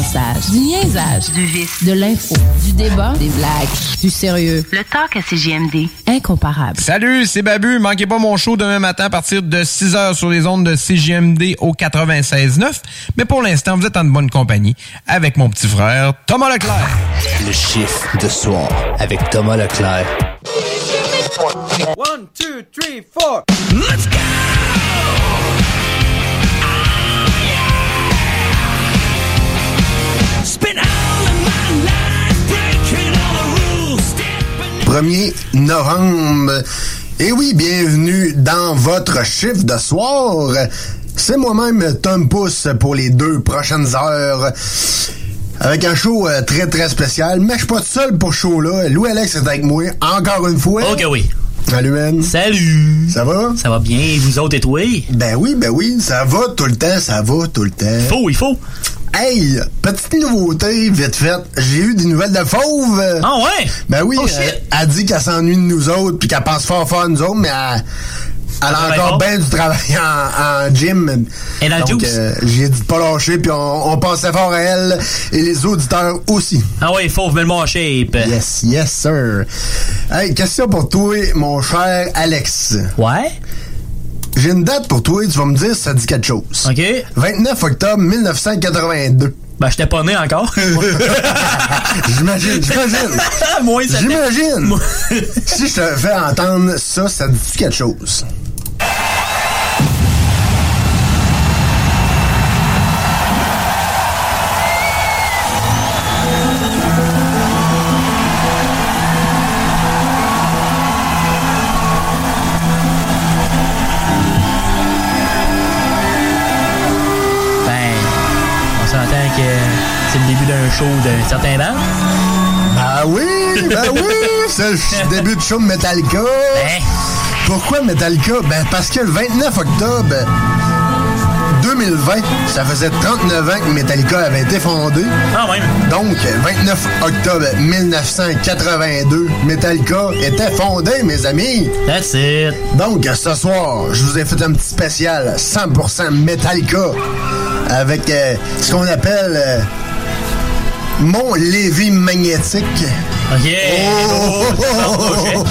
Brassage, du niaisage, du vice, de l'info, du débat, des blagues, du sérieux. Le talk à CGMD. Incomparable. Salut, c'est Babu. Manquez pas mon show demain matin à partir de 6 h sur les ondes de CGMD au 96.9. Mais pour l'instant, vous êtes en bonne compagnie avec mon petit frère Thomas Leclerc. Le chiffre de soir avec Thomas Leclerc. One, two, three, four. Let's go! 1er novembre. Et oui, bienvenue dans votre chiffre de soir. C'est moi-même Tom Pousse pour les deux prochaines heures. Avec un show euh, très très spécial, mais je suis pas seul pour ce show-là. Louis Alex est avec moi, encore une fois. Ok, oui. Salut, man. Salut. Ça va? Ça va bien, vous autres et toi? Ben oui, ben oui, ça va tout le temps, ça va tout le temps. Faut, il faut. Hey, petite nouveauté, vite fait. J'ai eu des nouvelles de Fauve. Ah ouais? Ben oui, Oh, elle, elle dit qu'elle s'ennuie de nous autres puis qu'elle pense fort fort à nous autres, mais elle, elle a encore bien du travail en, en gym. Donc, euh, j'ai dit de pas lâcher puis on, on pensait fort à elle et les auditeurs aussi. Ah ouais, faut, mets-le en shape. Yes, yes, sir. Hey, question pour toi, mon cher Alex. Ouais? J'ai une date pour toi, tu vas me dire si ça dit quelque chose. OK. 29 octobre 1982. Ben, j'étais pas né encore. J'imagine, j'imagine. Moi, J'imagine. si je te fais entendre ça, ça dit quelque chose. C'est le début d'un show d'un certain band? Ben oui, ben oui, c'est le début de show de Metallica. Ben, Pourquoi Metallica? Ben parce que le 29 octobre 2020, ça faisait 39 ans que Metallica avait été fondé. ah ouais. Donc, 29 octobre 1982, Metallica était fondé, mes amis. That's it. Donc, ce soir, je vous ai fait un petit spécial 100% Metallica avec euh, ce qu'on appelle euh, mon Lévis magnétique. OK. Oh! OK.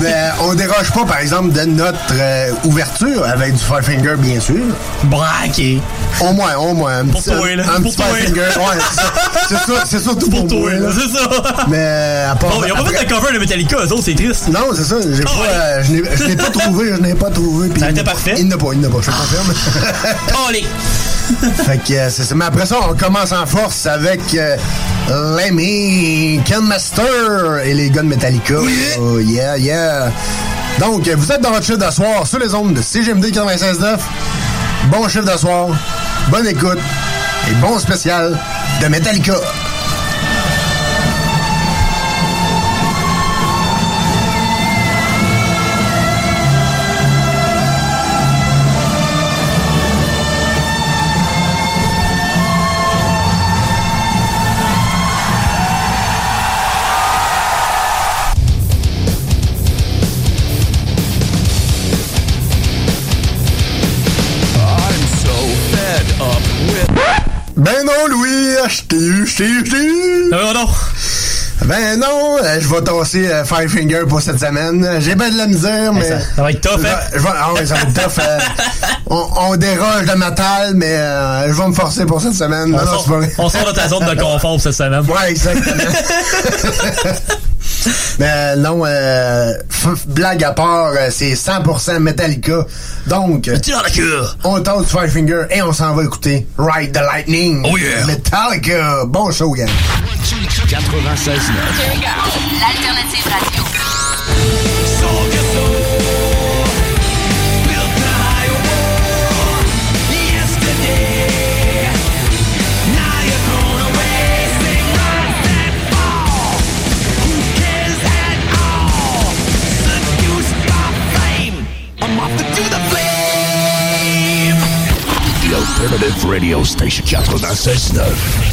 Mais on déroge pas, par exemple, de notre euh, ouverture avec du Five Finger, bien sûr. Braqué. Au moins, au moins. Un Pour petit, toi, là. un Pour petit toi. Five Finger. Ouais, c'est ça. c'est ça. C'est surtout pour, Pour toi, moi. là, c'est ça. Mais à part, Bon, ils ont pas fait de cover de Metallica, eux autres, c'est triste. Non, c'est ça. J'ai Ah pas, ouais. euh, je n'ai- pas trouvé. Je n'ai pas trouvé. Ça a été parfait. Il n'a pas. Il n'a pas. Je te confirme. Allez. fait que euh, c'est ça. Mais après ça, on commence en force avec euh, Lemmy, Ken Master et les gars de Metallica. Oh, yeah, yeah. Donc, vous êtes dans votre chiffre de soir sur les ondes de CGMD 96.9. Bon chiffre de soir, bonne écoute et bon spécial de Metallica. Je t'ai eu, je t'ai eu, je t'ai eu. Non, non. Ben non, euh, je vais tasser euh, Five Finger pour cette semaine. J'ai bien de la misère, mais... ça- ça va être tough, hein? Je vais- ah ouais, ça va être tough. euh, on, on déroge de métal, mais euh, je vais me forcer pour cette semaine. Non, On, non, sort, pas vrai. on sort de ta zone de confort cette semaine. Ouais, exactement. Mais non, euh, blague à part, euh, c'est 100% Metallica. Donc, euh, on tente Five Finger et on s'en va écouter Ride the Lightning. Oh yeah. Metallica. Bon show, gang. 96.9. L'alternative radio. Alternative radio station 96.9.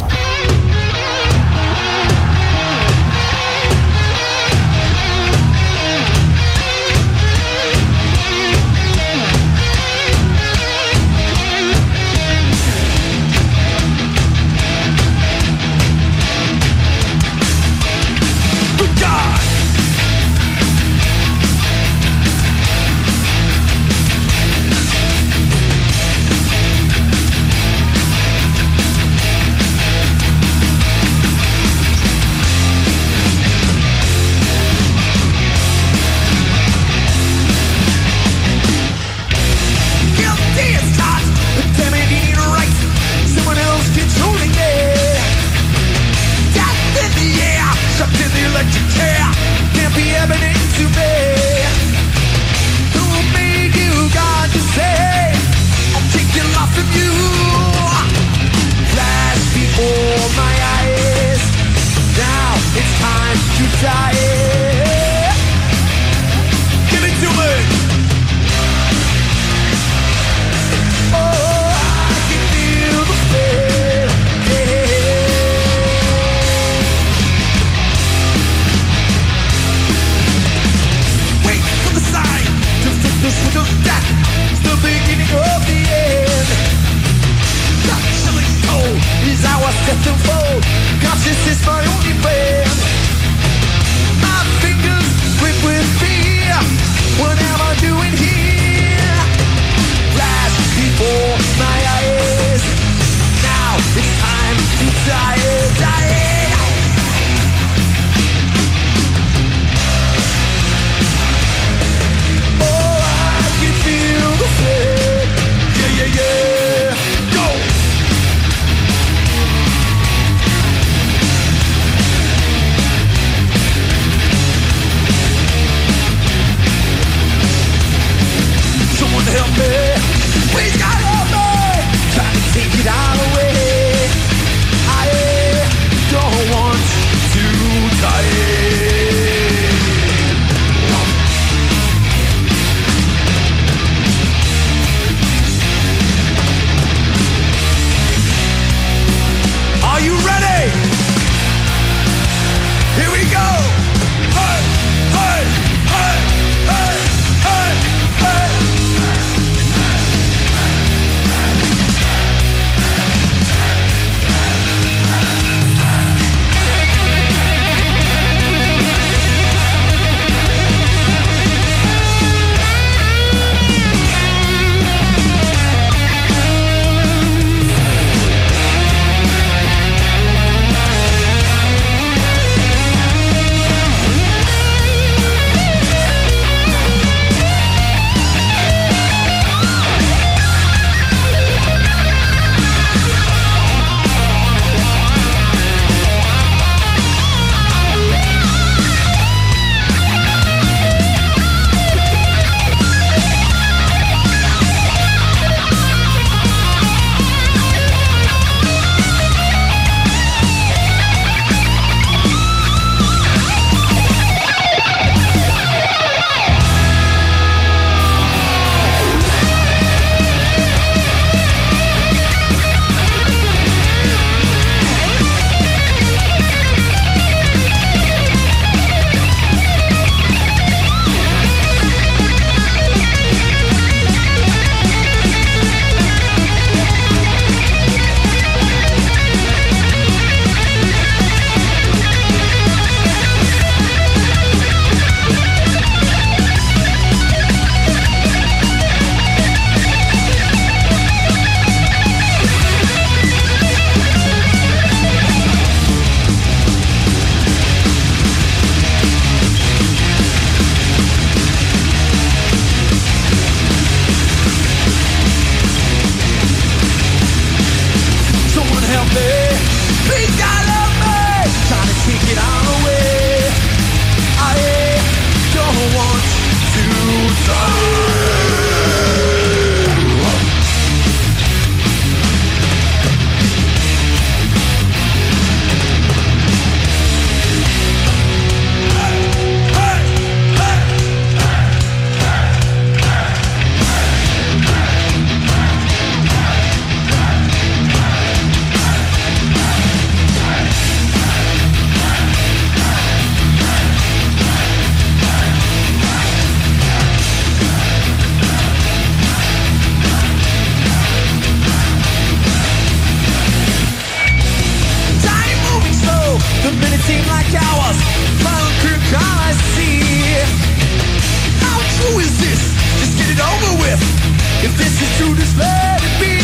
with. If this is true, just let it be.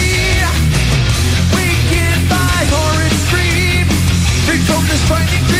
We can fight or extreme. Free from this fighting.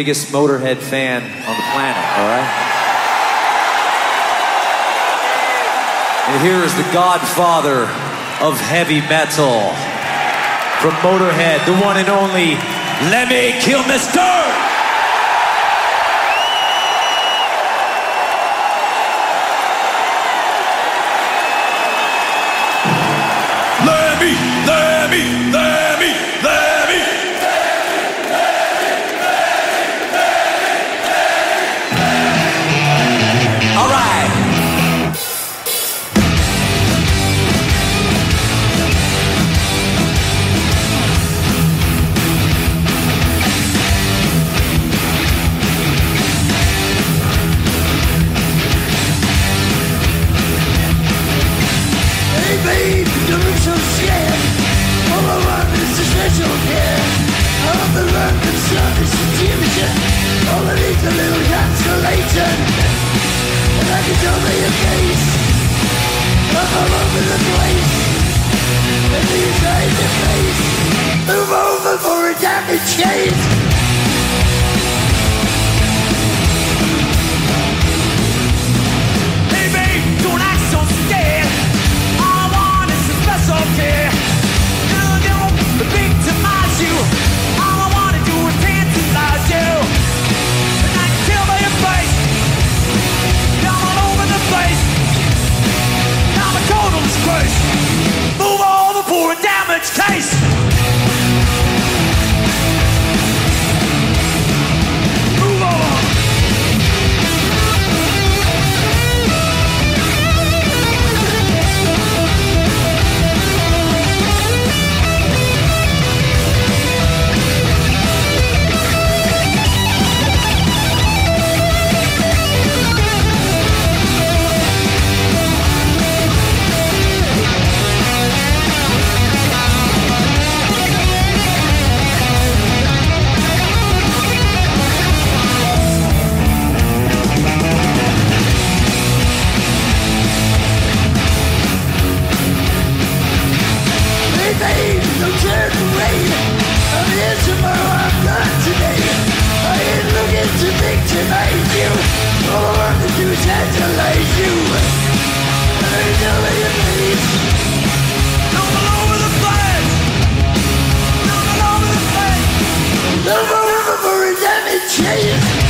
biggest Motorhead fan on the planet, all right? And here is the godfather of heavy metal from Motorhead, the one and only Lemmy Kilmister! cheio.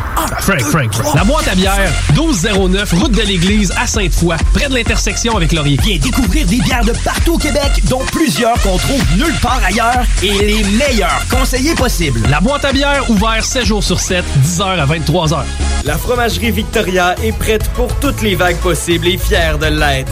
Frank, Frank, Frank. La boîte à bière, 1209, route de l'église à Sainte-Foy, près de l'intersection avec Laurier. Viens découvrir des bières de partout au Québec, dont plusieurs qu'on trouve nulle part ailleurs et les meilleurs conseillers possibles. La boîte à bière, ouvert 7 jours sur 7, 10h à 23h. La fromagerie Victoria est prête pour toutes les vagues possibles et fière de l'être.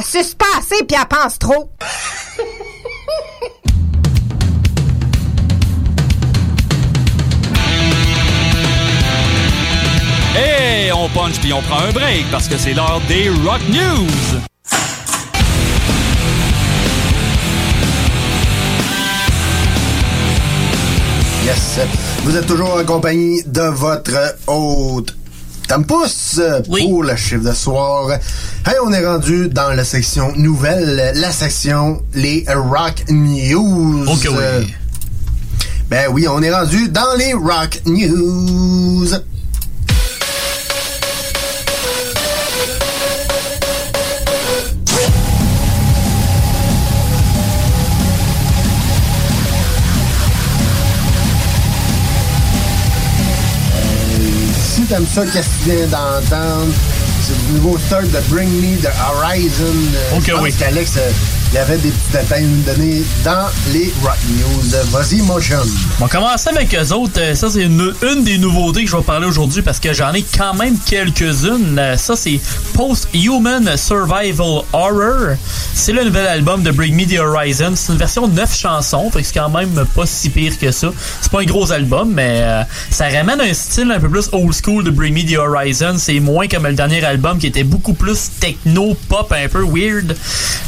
Elle suce pas assez puis elle pense trop. hey, on punch puis on prend un break parce que c'est l'heure des Rock News. Yes. Vous êtes toujours en compagnie de votre hôte Tampus euh, pour le chiffre de soir. Hey, on est rendu dans la section nouvelle, la section les Rock News. Ok, oui. Euh, Ben oui, on est rendu dans les Rock News. T'aimes ça, qu'est-ce que tu viens d'entendre? C'est du nouveau start de Bring Me the Horizon. Euh, Ok, oui. Il y avait des petits détails à dans les Rock News. Vas-y, Motion. On va commencer avec eux autres. Euh, Ça, c'est une, des nouveautés que je vais parler aujourd'hui parce que j'en ai quand même quelques-unes. Euh, Ça, c'est Post-Human Survival Horror. C'est le nouvel album de Bring Me the Horizon. C'est une version de 9 chansons, fait que c'est quand même pas si pire que ça. C'est pas un gros album, mais euh, ça ramène un style un peu plus old school de Bring Me the Horizon. C'est moins comme le dernier album qui était beaucoup plus techno, pop, un peu weird.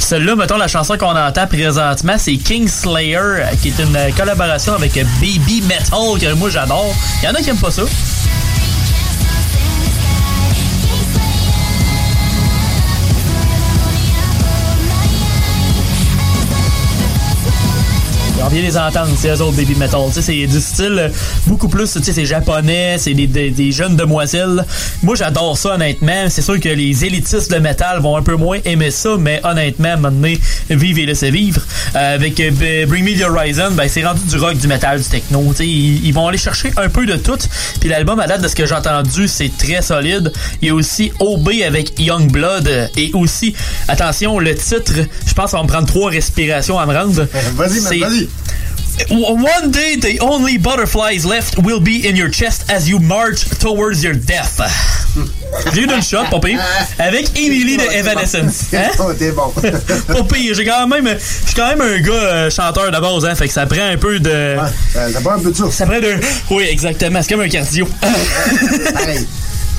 Celle-là, mettons, la chanson qu'on entend présentement, c'est Kingslayer, euh, qui est une collaboration avec euh, Baby Metal, que moi j'adore. Il y en a qui aiment pas ça. Vient les entendre, c'est eux autres Baby Metal. Tu sais, c'est du style euh, beaucoup plus, tu sais, c'est japonais, c'est des, des- des jeunes demoiselles. Moi, j'adore ça, honnêtement. C'est sûr que les élitistes de métal vont un peu moins aimer ça, mais honnêtement, à un moment donné, vive et laissez vivre. Euh, avec euh, Bring Me The Horizon, ben, c'est rendu du rock, du métal, du techno. Tu sais, ils, ils vont aller chercher un peu de tout. Puis l'album, à date de ce que j'ai entendu, c'est très solide. Il y a aussi OB avec Young Blood et aussi, attention, le titre, je pense qu'on va me prendre trois respirations à me rendre. Vas-y, vas-y. One day, the only butterflies left will be in your chest as you march towards your death. J'ai eu une shot, pas pire, avec Emily de Evanescence. Hein? T'es bon. Pas pire, j'ai quand même, je suis quand même un gars euh, chanteur de base, hein, fait que ça prend un peu de. ça, prend un peu de ça. Ça prend de. Oui, exactement, c'est comme un cardio. pareil,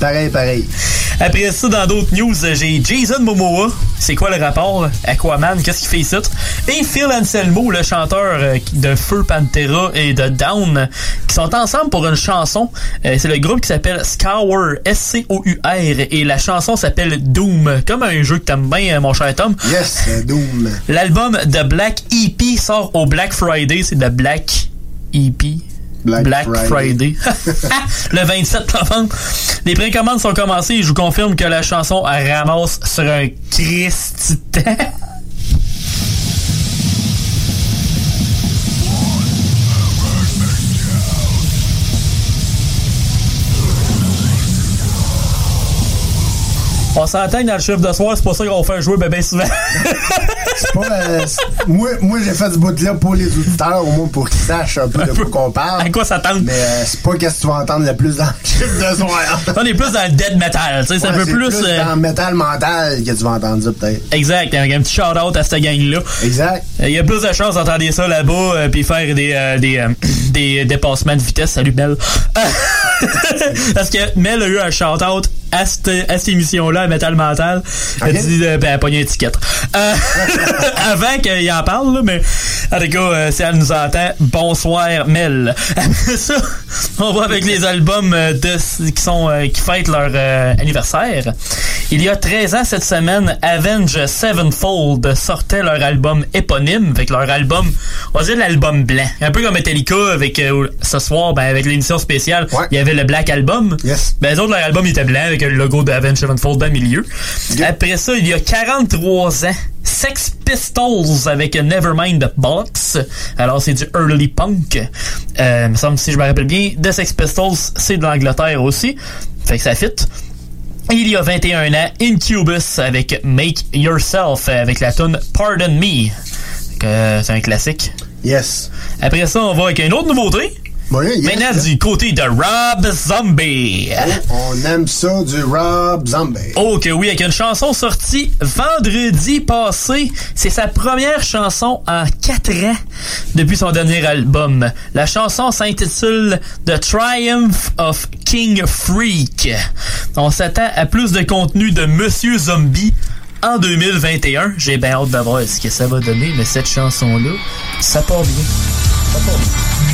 pareil, pareil. Après ça, dans d'autres news, j'ai Jason Momoa. C'est quoi le rapport? Aquaman, qu'est-ce qu'il fait ici? Et Phil Anselmo, le chanteur euh, de Feu Pantera et de Down, qui sont ensemble pour une chanson. Euh, c'est le groupe qui s'appelle Scour, S-C-O-U-R, et la chanson s'appelle Doom, comme un jeu que t'aimes bien, euh, mon cher Tom. Yes, euh, Doom. L'album de Black EP sort au Black Friday, c'est de Black EP. Black Friday. le 27 novembre. Les précommandes sont commencées et je vous confirme que la chanson ramasse sur un Christi On s'entend que dans le chiffre de soir, c'est pas ça qu'on faire jouer bébé souvent. C'est pas, euh, moi, moi j'ai fait ce bout-là pour les auditeurs, au moins pour qu'ils sachent un peu de quoi qu'on parle. À quoi s'attendre? Mais euh, c'est pas qu'est-ce que tu vas entendre le plus dans le chiffre de soir. On est plus dans le dead metal, tu sais, c'est un peu plus. euh, dans le métal mental que tu vas entendre ça, peut-être. Exact, avec un petit shout-out à cette gang-là. Exact. Il y a plus de chances d'entendre ça là-bas puis faire des, des, des dépassements de vitesse. Salut Mel. Parce que Mel a eu un shout-out à cette, à cette émission-là, à Metal Mental. Elle a Ok. dit, euh, ben, elle a pogné une étiquette. Euh, avant qu'il en parle, là, mais en tout cas, euh, si elle nous entend, bonsoir Mel. Après ça, on va avec les albums de, qui sont qui fêtent leur anniversaire. Il y a 13 ans cette semaine, Avenge Sevenfold sortait leur album éponyme, avec leur album, on va dire l'album blanc. Un peu comme Metallica avec ce soir, ben, avec l'émission spéciale, il y avait le Black Album. Ben, les autres, leur album était blanc avec le logo d'Avenge Sevenfold dans le milieu. Après ça, il y a 43 ans, Sex Pistols avec Nevermind the Box. Alors, c'est du early punk. Euh, me semble, si je me rappelle bien, The Sex Pistols, c'est de l'Angleterre aussi. Fait que ça fit. Il y a 21 ans, Incubus avec Make Yourself avec la tune Pardon Me. Euh, C'est un classique. Yes. Après ça, on va avec une autre nouveauté. Maintenant, yes. du côté de Rob Zombie. On aime ça du Rob Zombie. Oh que oui, avec une chanson sortie vendredi passé. C'est sa première chanson en 4 ans depuis son dernier album. La chanson s'intitule The Triumph of King Freak. On s'attend à plus de contenu de Monsieur Zombie en 2021. J'ai bien hâte de voir ce que ça va donner, mais cette chanson-là, ça part bien. Ça part bien.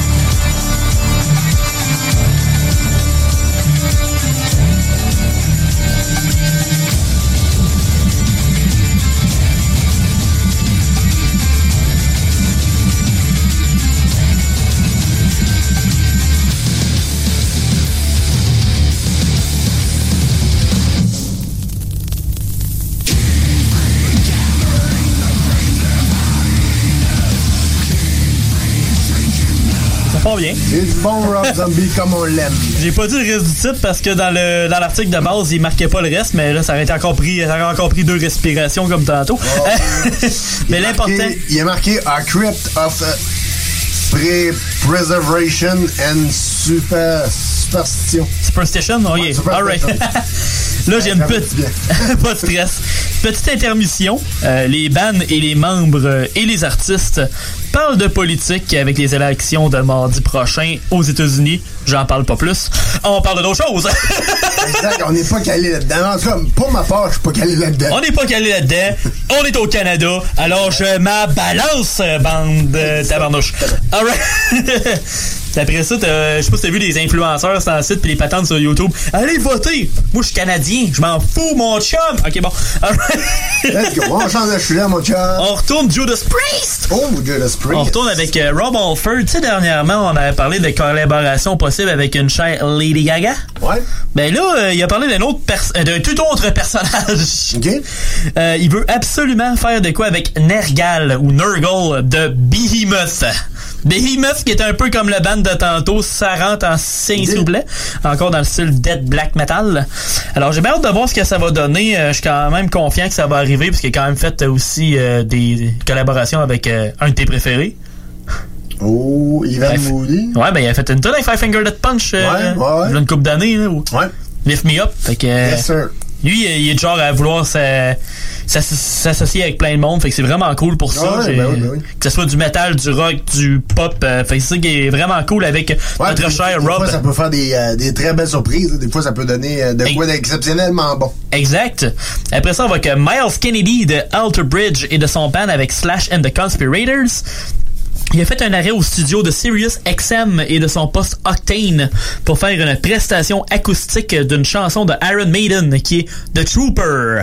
C'est du bon Rob Zombie comme on l'aime. J'ai pas dit le reste du titre parce que dans le dans l'article de base, il marquait pas le reste, mais là, ça aurait été encore pris, ça aurait encore pris deux respirations comme tantôt. mais l'important. Il est marqué A Crypt of uh, Pre-Preservation and Super Superstition. Superstition? Oh yeah. Superstition. Alright. Là, j'ai une petite. pas de stress. Petite intermission. Euh, les bands et les membres euh, et les artistes parlent de politique avec les élections de mardi prochain aux États-Unis. J'en parle pas plus. On parle d'autres choses. Exact, on n'est pas calé là-dedans. En tout cas, pour ma part, je suis pas calé là-dedans. On n'est pas calé là-dedans. On est au Canada. Alors, je ma balance, bande de tabarnouche. Alright. Après ça, t'as- je sais pas si t'as vu les influenceurs sur le site puis les patentes sur YouTube. Allez voter! Moi, je suis Canadien. Je m'en fous, mon chum! Ok, bon. Let's go. On change de sujet, mon chum. On retourne Judas Priest! Oh, Judas Priest. On retourne avec euh, Rob Alford. Tu sais, dernièrement, on avait parlé de collaboration possible avec une chère Lady Gaga. Ouais. Ben là, euh, il a parlé d'un autre euh, d'un tout autre personnage. Euh, il veut absolument faire de quoi avec Nergal ou Nurgle de Behemoth. Behemoth qui est un peu comme le band de tantôt, ça rentre en signe s'il vous plaît. Encore dans le style Dead Black Metal. Alors j'ai bien hâte de voir ce que ça va donner. Euh, je suis quand même confiant que ça va arriver parce qu'il a quand même fait aussi euh, des collaborations avec euh, un de tes préférés. Oh, Ivan. Moody. Ouais, ben il a fait une tonne avec Five Finger Death Punch Ouais, ouais, ouais. il y a une couple d'années. là, où- Ouais. Lift Me Up. Fait que, Yes, sir. Lui, il est genre à vouloir s'a- s'a- s'associer avec plein de monde. Fait que c'est vraiment cool pour ça. Ouais, J'ai- ben oui, ben oui. Que ce soit du metal, du rock, du pop. euh, fait que c'est ça qui est vraiment cool avec Ouais, notre puis cher des Rob. fois, ça peut faire des, euh, des très belles surprises. Des fois, ça peut donner euh, de quoi d'exceptionnellement bon. Exact. Après ça, on va avec euh, Miles Kennedy de Alter Bridge et de son band avec Slash and the Conspirators. Il a fait un arrêt au studio de Sirius XM et de son poste Octane pour faire une prestation acoustique d'une chanson de Iron Maiden qui est The Trooper.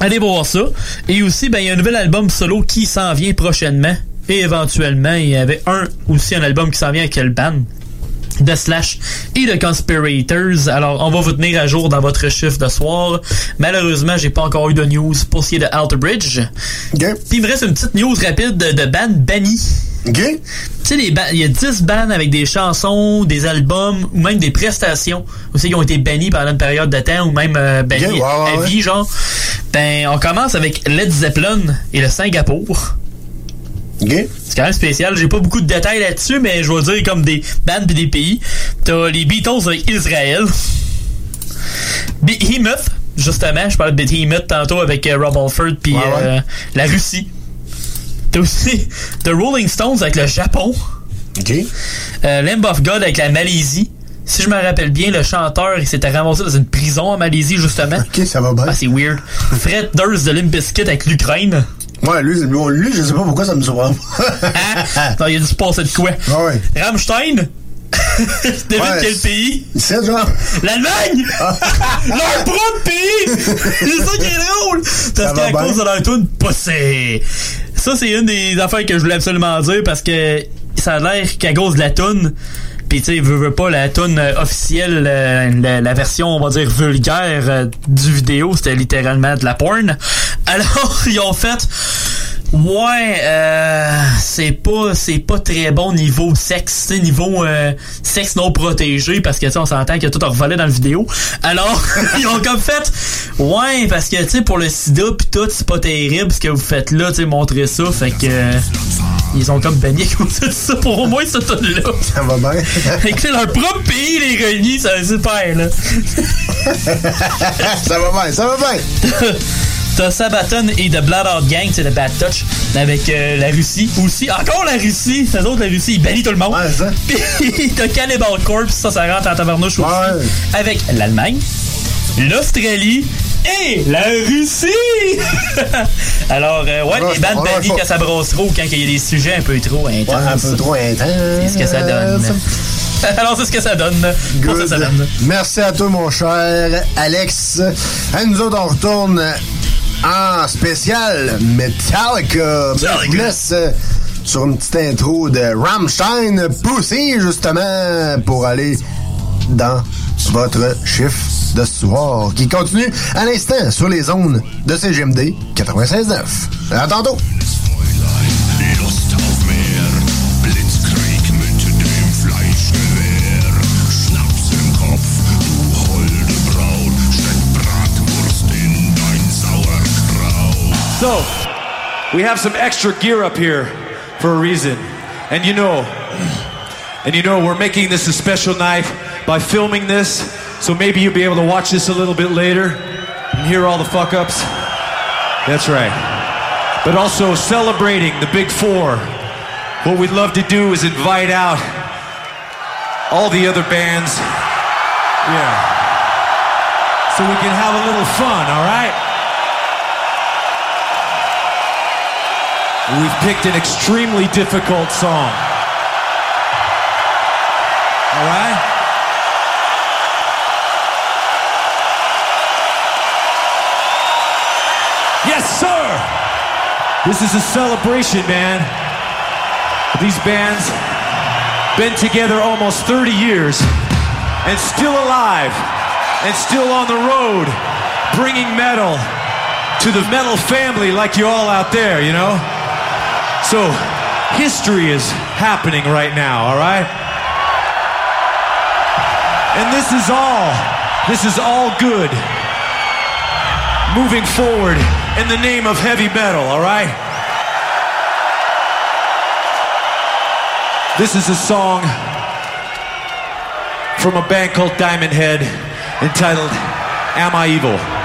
Allez voir ça. Et aussi, ben, il y a un nouvel album solo qui s'en vient prochainement. Et éventuellement, il y avait un aussi un album qui s'en vient avec le band de Slash et de Conspirators. Alors, on va vous tenir à jour dans votre chiffre de soir. Malheureusement, j'ai pas encore eu de news pour ce qui est de Alter Bridge. Puis il me reste une petite news rapide de, de band banni. OK. Tu sais, il y a 10 bands avec des chansons, des albums ou même des prestations aussi qui ont été bannis pendant une période de temps ou même euh, bannis ouais, à vie, genre. Ben, on commence avec Led Zeppelin et le Singapour. C'est quand même spécial. J'ai pas beaucoup de détails là-dessus, mais je vais dire comme des bandes pis des pays. T'as les Beatles avec Israël. Behemoth, justement. Je parlais de Behemoth tantôt avec euh, Rob Alford puis Ouais, ouais. euh, la Russie. T'as aussi The Rolling Stones avec le Japon. Euh, Lamb of God avec la Malaisie. Si je me rappelle bien, le chanteur, il s'était ramassé dans une prison en Malaisie, justement. Ok, ça va bien. Ah, c'est weird. Fred Durst de Limp Bizkit avec l'Ukraine. Ouais, lui, lui, lui, je sais pas pourquoi ça me surprend. Non, il a dû se passer de quoi? ouais. Rammstein? Devine Ouais, quel pays? C'est genre. L'Allemagne! leur propre pays! C'est ça qui est drôle! Parce qu'à cause de leur tune, c'est. Ça, c'est une des affaires que je voulais absolument dire parce que ça a l'air qu'à cause de la tune, pis tu sais, veut, veut pas la tune euh, officielle, euh, la, la version, on va dire, vulgaire euh, du vidéo, c'était littéralement de la porn. Alors, ils ont fait. Ouais, euh, c'est pas c'est pas très bon niveau sexe, niveau euh, sexe non protégé parce que tu sais, on s'entend que tout a revolé dans la vidéo. Alors, ils ont comme fait ouais parce que tu sais pour le sida pis tout, c'est pas terrible ce que vous faites là, tu sais montrer ça, fait que euh, ils ont comme cause de ça pour au moins ce ton là. Ça va bien. C'est leur propre pays les renies, ça c'est super là. ça va bien, ça va bien. T'as Sabaton et The Blood Out Gang, c'est le Bad Touch, avec euh, la Russie. Aussi, encore la Russie! Les autres, la Russie, ils bannissent tout le monde. Puis t'as Cannibal Corpse, ça, ça rentre en tabarnouche aussi. Avec l'Allemagne, l'Australie, Et la Russie! Alors, euh, ouais, les bandes on va- bandit quand ça brosse trop, quand il y a des sujets un peu trop intenses. Ouais, un peu trop intense. C'est ce que ça donne. Alors, c'est ce que ça donne. Pour ça, Good. ça donne. Merci à toi, mon cher Alex. À nous autres, on retourne en spécial Metallica. Je vous laisse euh, sur une petite intro de Rammstein Pussy, justement, pour aller dans votre chiffre de ce soir, qui continue à l'instant sur les zones de CGMD 96.9. À tantôt! So, we have some extra gear up here for a reason. And you know, and you know, we're making this a special night by filming this. So maybe you'll be able to watch this a little bit later and hear all the fuck ups. That's right. But also celebrating the big four. What we'd love to do is invite out all the other bands. Yeah. So we can have a little fun, all right? We've picked an extremely difficult song. All right? Yes, sir! This is a celebration, man. These bands been together almost 30 years and still alive and still on the road bringing metal to the metal family like you all out there, you know? So, history is happening right now, all right? And this is all, this is all good. Moving forward in the name of heavy metal, all right? This is a song from a band called Diamond Head entitled Am I Evil?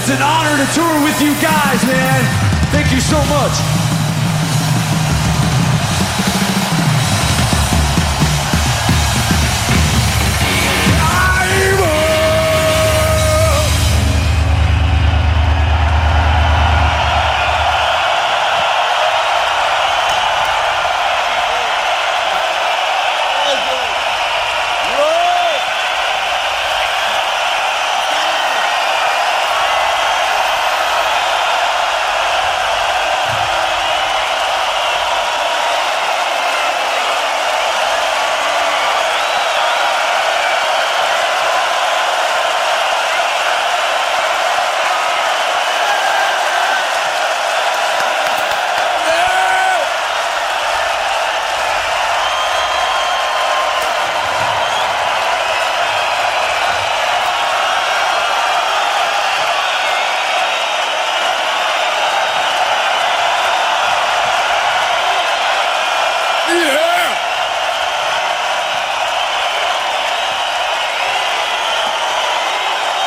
It's an honor to tour with you guys, man. Thank you so much.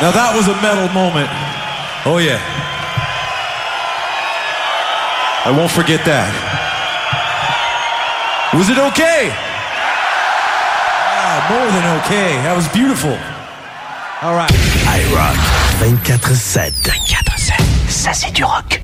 Now that was a metal moment. Oh yeah. I won't forget that. Was it okay? Ah, more than okay. That was beautiful. All right. iRock 24-7. 24-7. Ça, c'est du rock.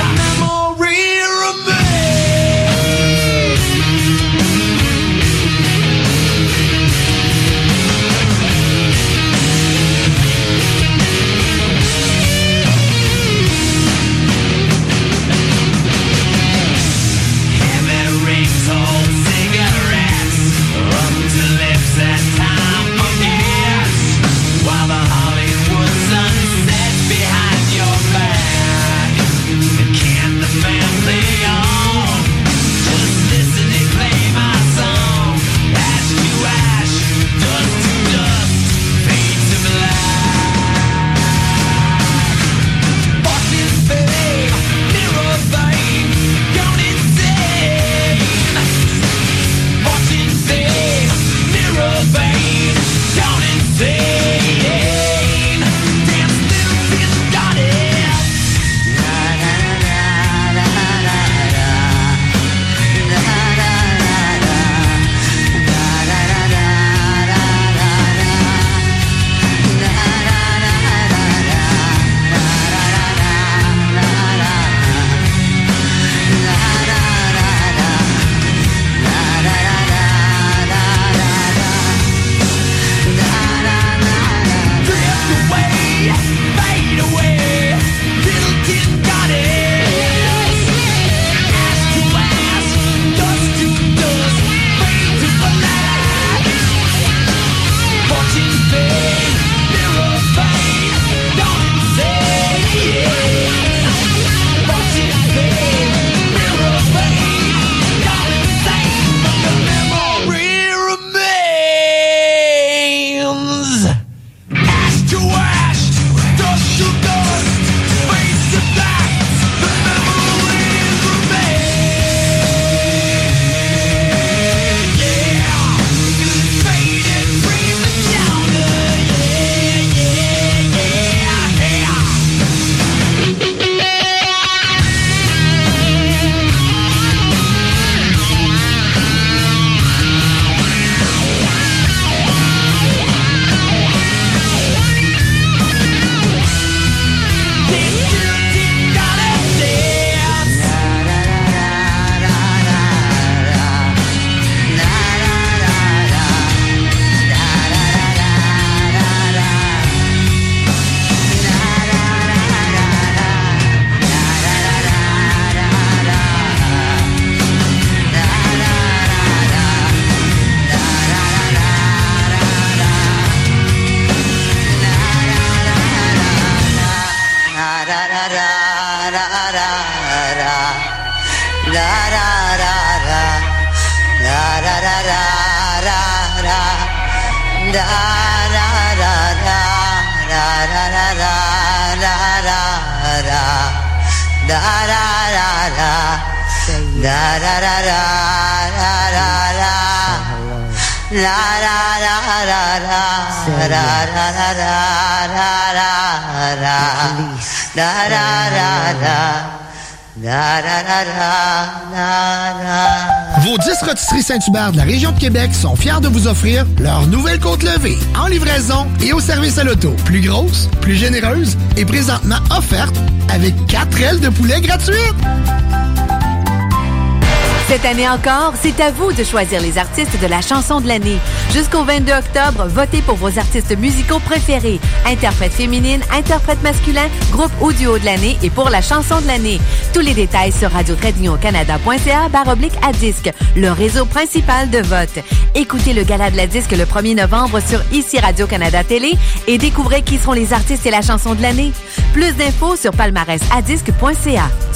I'm Saint-Hubert de la région de Québec sont fiers de vous offrir leur nouvelle côte levée en livraison et au service à l'auto. Plus grosse, plus généreuse et présentement offerte avec 4 ailes de poulet gratuites. Cette année encore, c'est à vous de choisir les artistes de la chanson de l'année. Jusqu'au 22 octobre, votez pour vos artistes musicaux préférés. Interprète féminine, interprète masculin, groupe ou duo de l'année et pour la chanson de l'année. Tous les détails sur radio-canada.ca baroblique à disque, le réseau principal de vote. Écoutez le gala de la disque le 1er novembre sur ici Radio-Canada Télé et découvrez qui seront les artistes et la chanson de l'année. Plus d'infos sur palmarèsadisque.ca.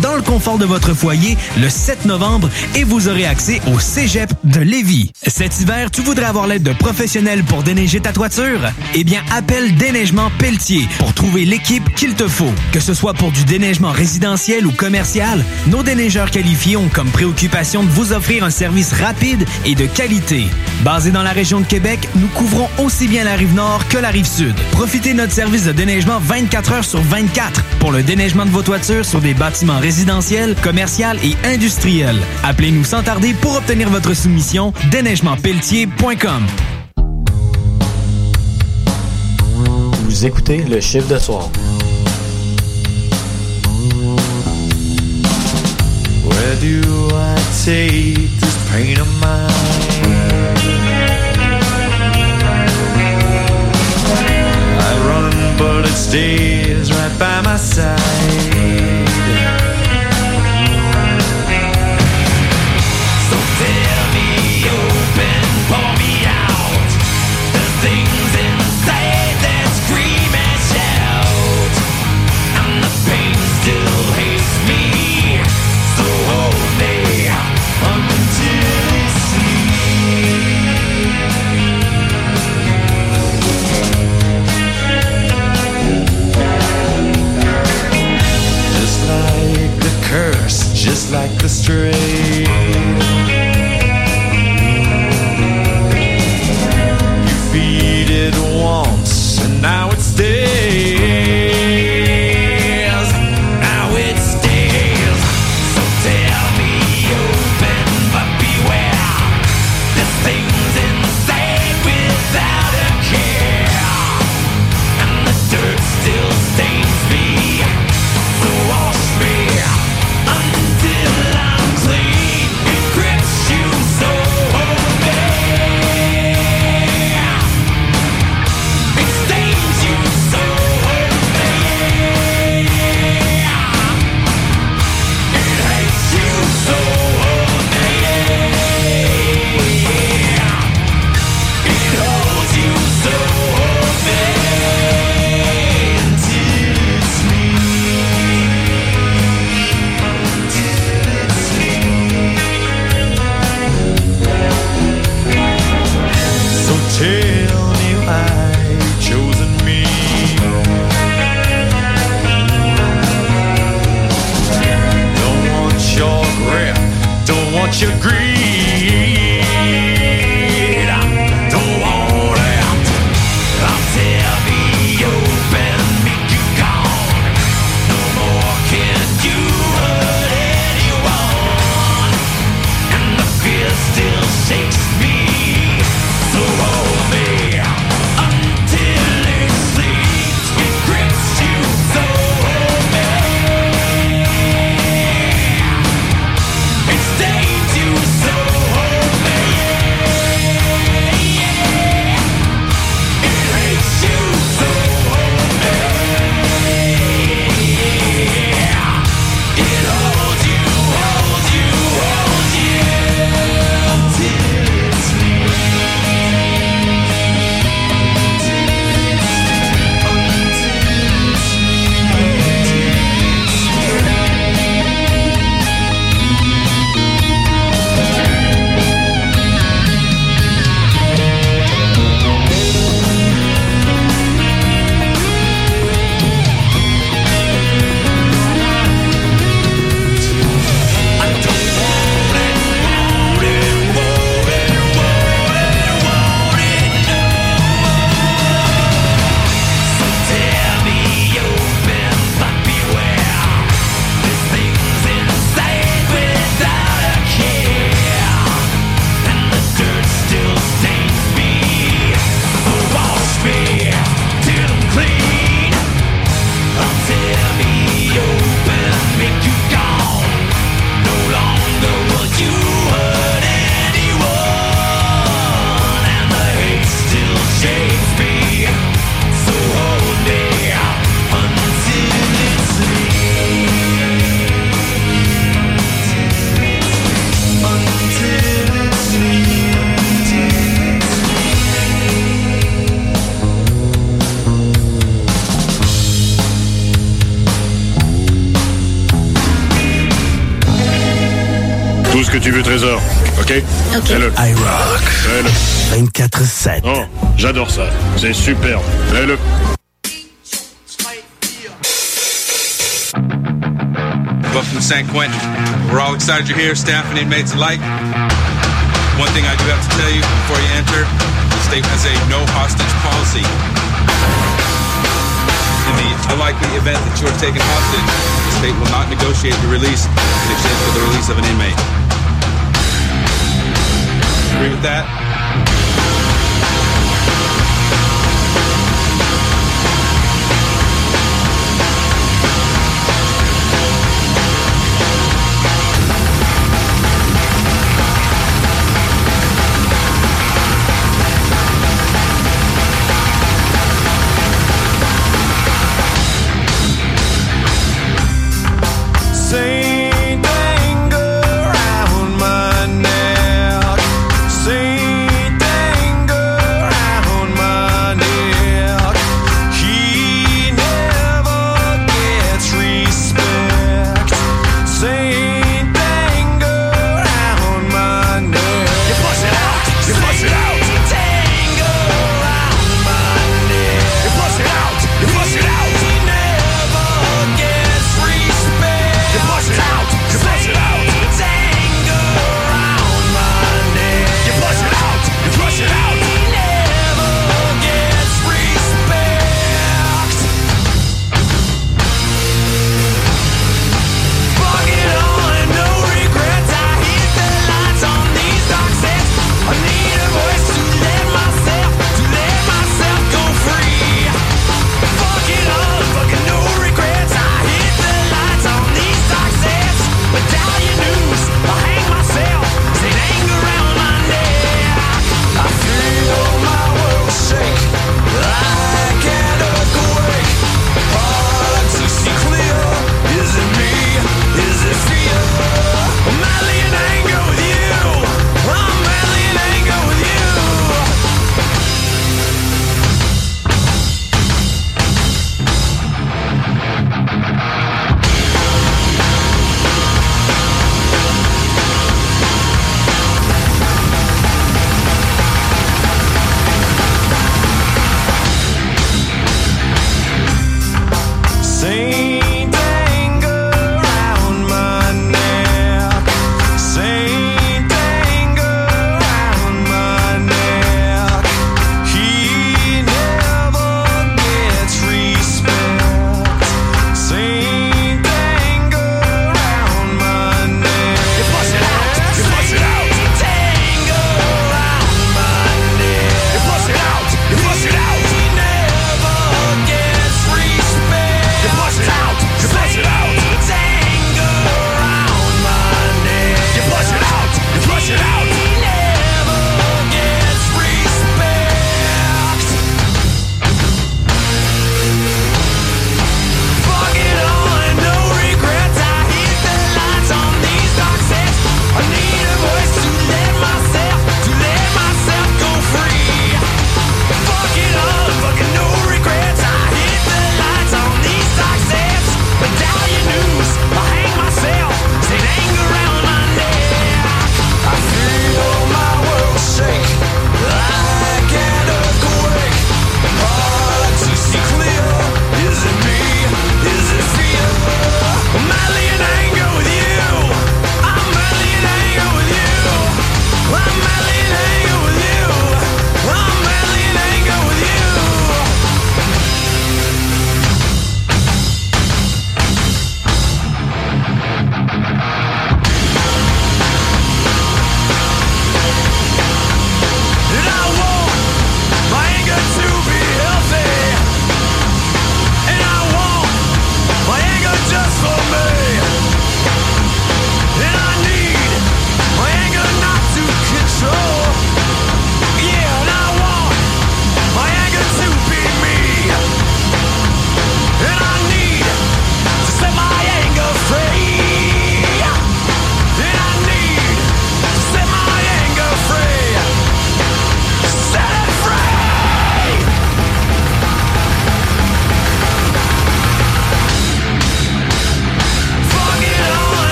dans le confort de votre foyer le 7 novembre et vous aurez accès au Cégep de Lévis. Cet hiver, tu voudrais avoir l'aide de professionnels pour déneiger ta toiture? Eh bien, appelle Déneigement Pelletier pour trouver l'équipe qu'il te faut. Que ce soit pour du déneigement résidentiel ou commercial, nos déneigeurs qualifiés ont comme préoccupation de vous offrir un service rapide et de qualité. Basé dans la région de Québec, nous couvrons aussi bien la rive nord que la rive sud. Profitez de notre service de déneigement 24 heures sur 24 pour le déneigement de vos toitures sur des bâtiments résidentiels, commerciaux et industriels. Appelez-nous sans tarder pour obtenir votre soumission déneigementpelletier.com. Vous écoutez le chiffre de soir. Where do I take this pain of mine? I run, but it stays right by my side. Just like the stray. your grief. OK? OK. Fais-le. iRock. Fais-le. 24-7. Oh, j'adore ça. C'est super. Fais-le. Welcome to San Quentin. We're all excited you're here, staff and inmates alike. One thing I do have to tell you before you enter, the state has a no hostage policy. In the unlikely event that you are taken hostage, the state will not negotiate your release in exchange for the release of an inmate. Agree with that?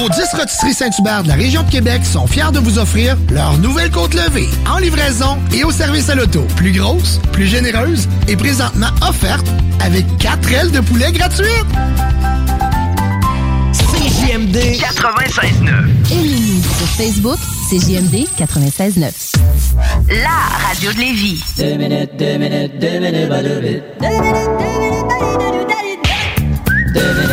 Vos 10 rôtisseries Saint-Hubert de la région de Québec sont fiers de vous offrir leur nouvelle côte levée en livraison et au service à l'auto. Plus grosse, plus généreuse et présentement offerte avec 4 ailes de poulet gratuites. CJMD 96.9. Aimez-nous sur Facebook, CJMD 96.9. La radio de Lévis. Deux minutes, deux minutes, deux minutes, deux minutes. Deux minutes, deux minutes, deux minutes, deux minutes. Deux minutes,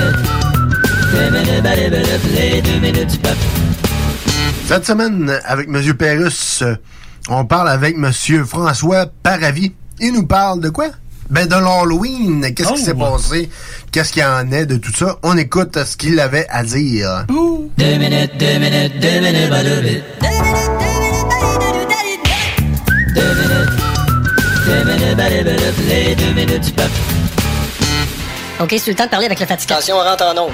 Cette semaine, avec M. Pérus, euh, on parle avec M. François Paravi. Il nous parle de quoi? Ben, de l'Halloween. Qu'est-ce qui Oh. s'est passé? Qu'est-ce qu'il y en est de tout ça? On écoute ce qu'il avait à dire. Deux minutes, deux minutes, deux minutes, deux minutes. Deux minutes, deux minutes, deux minutes, pas deux minutes, les deux minutes du peuple. OK, c'est le temps de parler avec le fatigué. Attention, on rentre en ondes.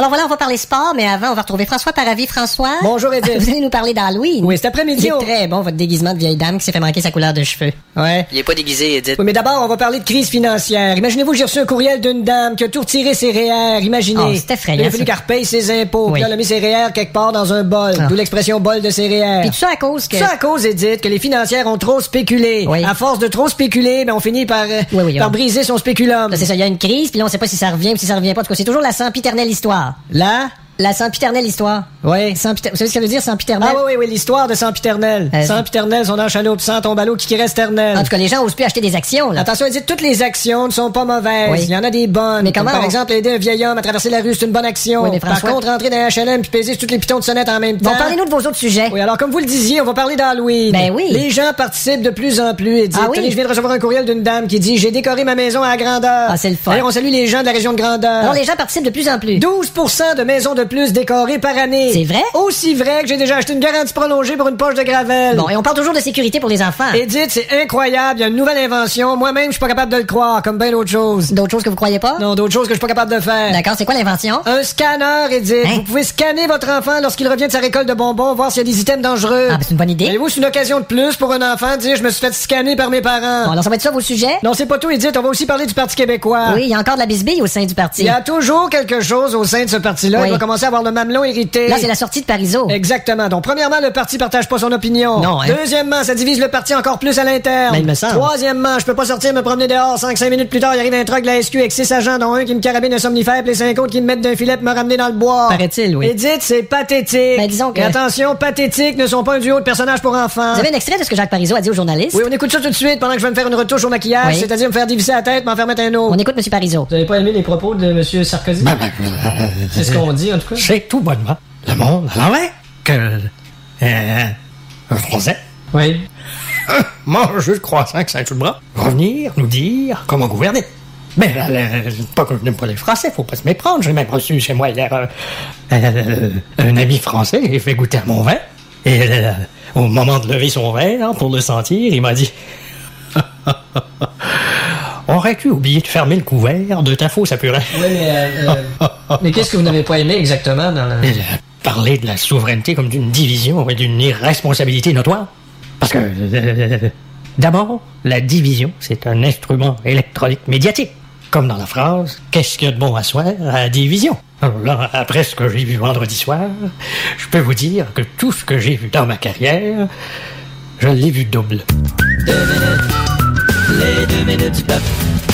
Alors voilà, on va parler sport, mais avant, on va retrouver François Paravi. François. Bonjour, Edith. Vous allez nous parler d'Halloween. Oui, cet après-midi, C'est on- très bon, votre déguisement de vieille dame qui s'est fait manquer sa couleur de cheveux. Ouais. Il est pas déguisé, Edith. Oui, mais d'abord, on va parler de crise financière. Imaginez-vous, j'ai reçu un courriel d'une dame qui a tout retiré ses REER. Imaginez. Oh, c'est effrayant, Il a fallu qu'elle repaye ses impôts. Oui. Puis elle a mis ses REER quelque part dans un bol. Ah. D'où l'expression bol de ses REER. Puis tout ça à cause que... Tout ça à cause, Edith, que les financières ont trop spéculé. Oui. À force de trop spéculer, ben, on finit par, euh, Oui, oui, par on- briser son spéculum. C'est ça, il y a une crise, puis là, on sait pas si ça revient ou si ça revient pas. En tout cas, c'est toujours la sempiternelle histoire. Là? La sempiternelle histoire. Oui. Sempiter... Vous savez ce que ça veut dire, sempiternelle? Ah oui, oui, oui, l'histoire de Sempiternel. Euh, Sempiternel, son enchaîneau, pis sans tombe à l'eau qui reste ternel? En tout cas, les gens osent plus acheter des actions, là. Attention, Edith, toutes les actions ne sont pas mauvaises. Oui. Il y en a des bonnes. Mais Comme comment par on- exemple, aider un vieil homme à traverser la rue, c'est une bonne action. Oui, mais par contre, rentrer dans un HLM puis peser sur toutes les pitons de sonnette en même temps. Bon, parlez-nous de vos autres sujets. Oui, alors comme vous le disiez, on va parler d'Halloween. Ben oui. Les gens participent de plus en plus. Edith, Ah oui? Tenez, je viens de recevoir un courriel d'une dame qui dit j'ai décoré ma maison à la grandeur. Ah, c'est le fun. D'ailleurs, on salue les gens de la région de grandeur. Alors, les gens participent de plus en plus. 12 de maisons de plus décorées par année. C'est vrai? Aussi vrai que j'ai déjà acheté une garantie prolongée pour une poche de gravel. Bon, et on parle toujours de sécurité pour les enfants. Edith, c'est incroyable. Il y a une nouvelle invention. Moi-même, je suis pas capable de le croire, comme bien d'autres choses. D'autres choses que vous croyez pas? Non, d'autres choses que je suis pas capable de faire. D'accord, c'est quoi l'invention? Un scanner, Edith. Hein? Vous pouvez scanner votre enfant lorsqu'il revient de sa récolte de bonbons, voir s'il y a des items dangereux. Ah, ben, c'est une bonne idée. Voyez-vous, c'est une occasion de plus pour un enfant de dire je me suis fait scanner par mes parents. Bon, alors ça va être ça vos sujets? Non, c'est pas tout, Edith. On va aussi parler du Parti québécois. Oui, il y a encore de la bisbille au sein du parti. Il y a toujours quelque chose au sein de ce parti-là. Oui. Il va commencer à avoir le mamelon irrité. Là, c'est la sortie de Parizeau. Exactement. Donc, premièrement, le parti partage pas son opinion. Non, hein. Deuxièmement, ça divise le parti encore plus à l'interne. Ben, il me semble. Troisièmement, je peux pas sortir me promener dehors 5-5 minutes plus tard, il arrive un truck de la SQ avec six agents, dont un qui me carabine un somnifère, puis les cinq autres qui me mettent d'un filet pour me ramener dans le bois. Paraît-il, oui. Edith, c'est pathétique. Ben, disons que- Et attention, pathétique ne sont pas un duo de personnages pour enfants. Vous avez un extrait de ce que Jacques Parizeau a dit aux journalistes? Oui, on écoute ça tout de suite pendant que je vais me faire une retouche au maquillage, Oui. c'est-à-dire me faire dévisser la tête, m'en faire mettre un autre. On écoute M. Parizeau. Vous avez pas aimé les propos de M. Sarkozy? C'est ce qu'on dit, en tout cas. C'est tout bonnement le monde à l'envers que euh, un Français Oui. mange le croissant avec Saint-Fulbras, revenir nous dire comment gouverner. Mais là, là, pas que je n'aime pas les Français, faut pas se méprendre. J'ai même reçu chez moi hier euh, euh, un ami français qui fait goûter à mon vin. Et euh, au moment de lever son verre pour le sentir, il m'a dit Aurais-tu oublié de fermer le couvert de ta fausse purée Oui, mais, euh, euh, mais qu'est-ce que vous n'avez pas aimé exactement dans la... Et, euh, Parler de la souveraineté comme d'une division et d'une irresponsabilité notoire? Parce que, euh, d'abord, la division, c'est un instrument électronique médiatique. Comme dans la phrase Qu'est-ce qu'il y a de bon à soir à la division? Alors là, après ce que j'ai vu vendredi soir, je peux vous dire que tout ce que j'ai vu dans ma carrière, je l'ai vu double. Deux minutes, les deux minutes du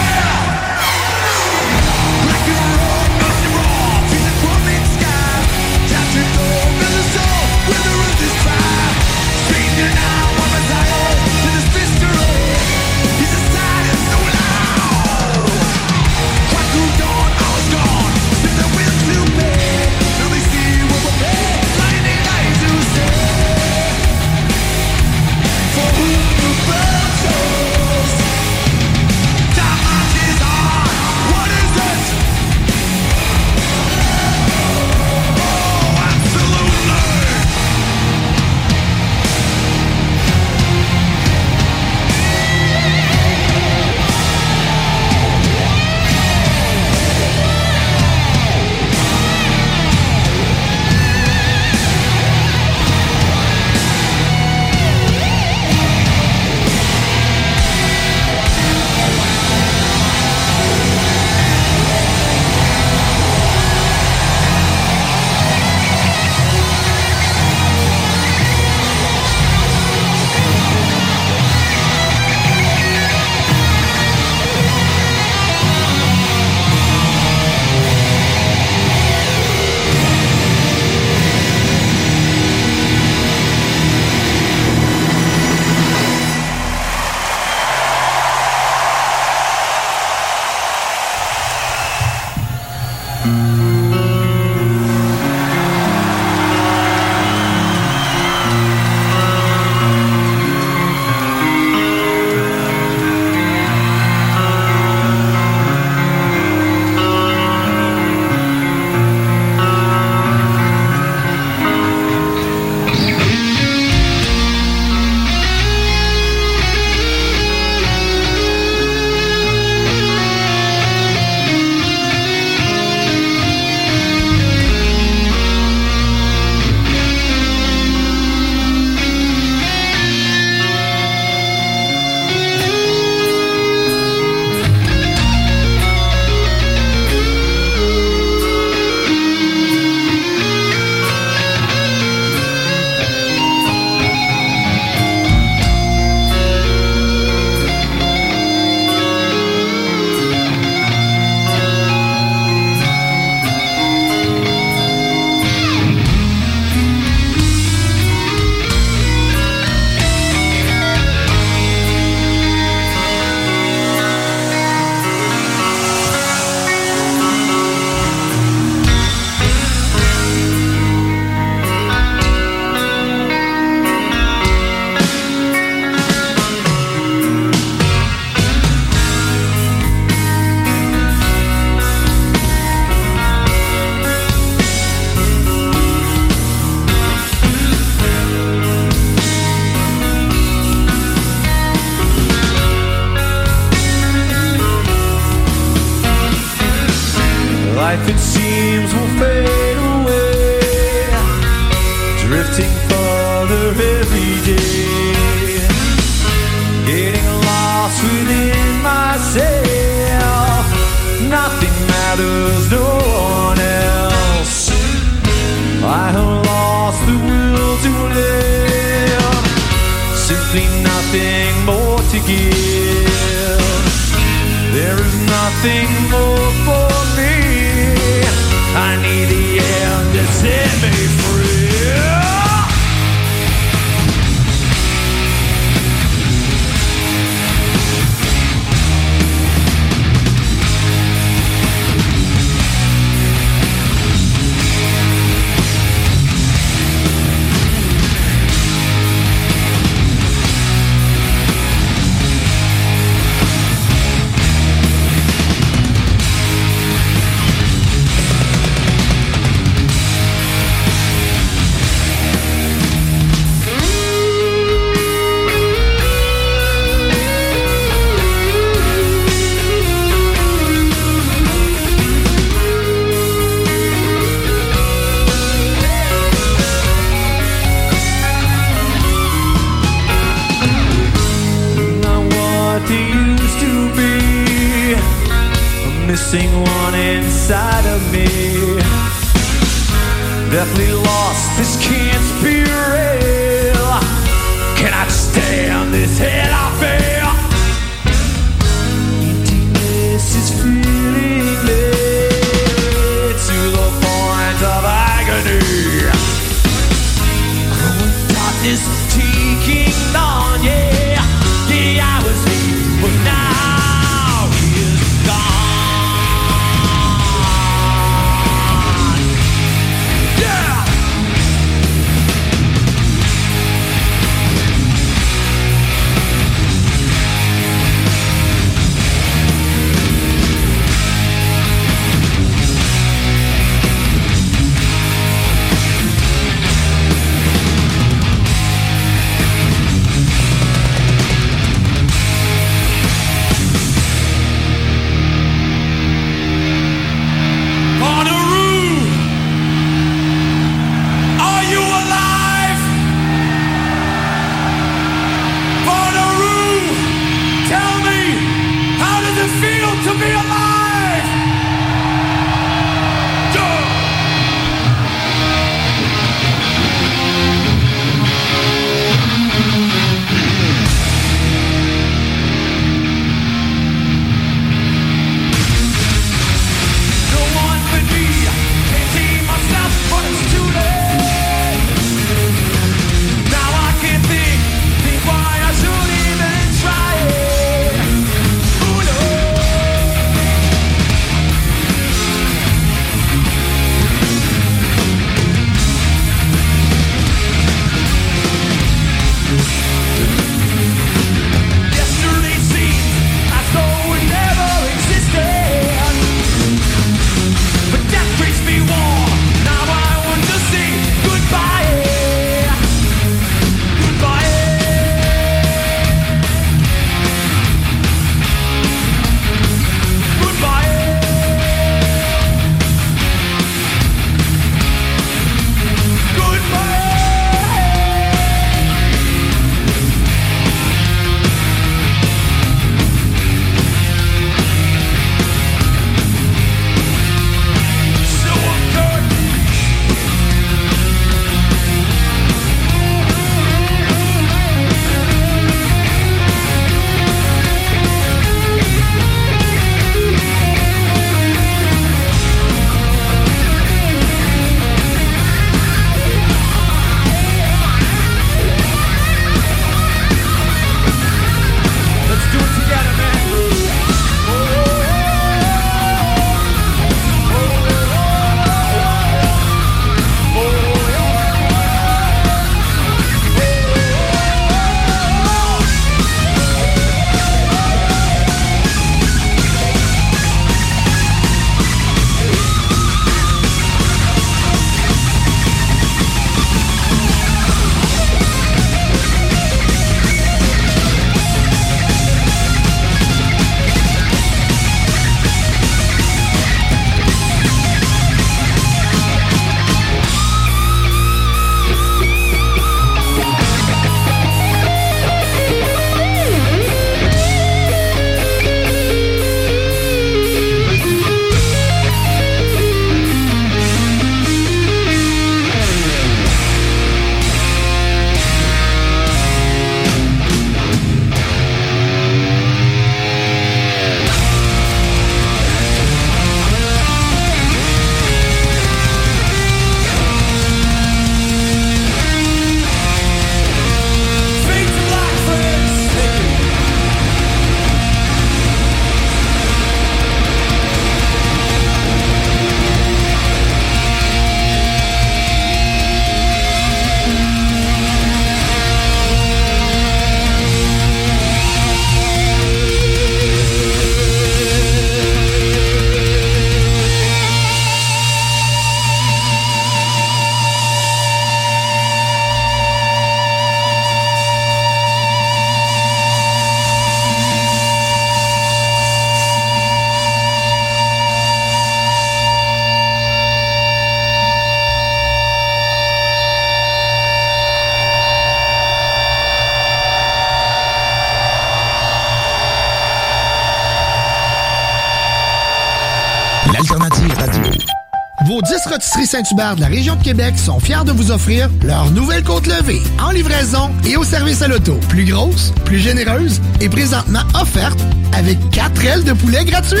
Saint-Hubert de la région de Québec sont fiers de vous offrir leur nouvelle côte levée en livraison et au service à l'auto. Plus grosse, plus généreuse et présentement offerte avec 4 ailes de poulet gratuites.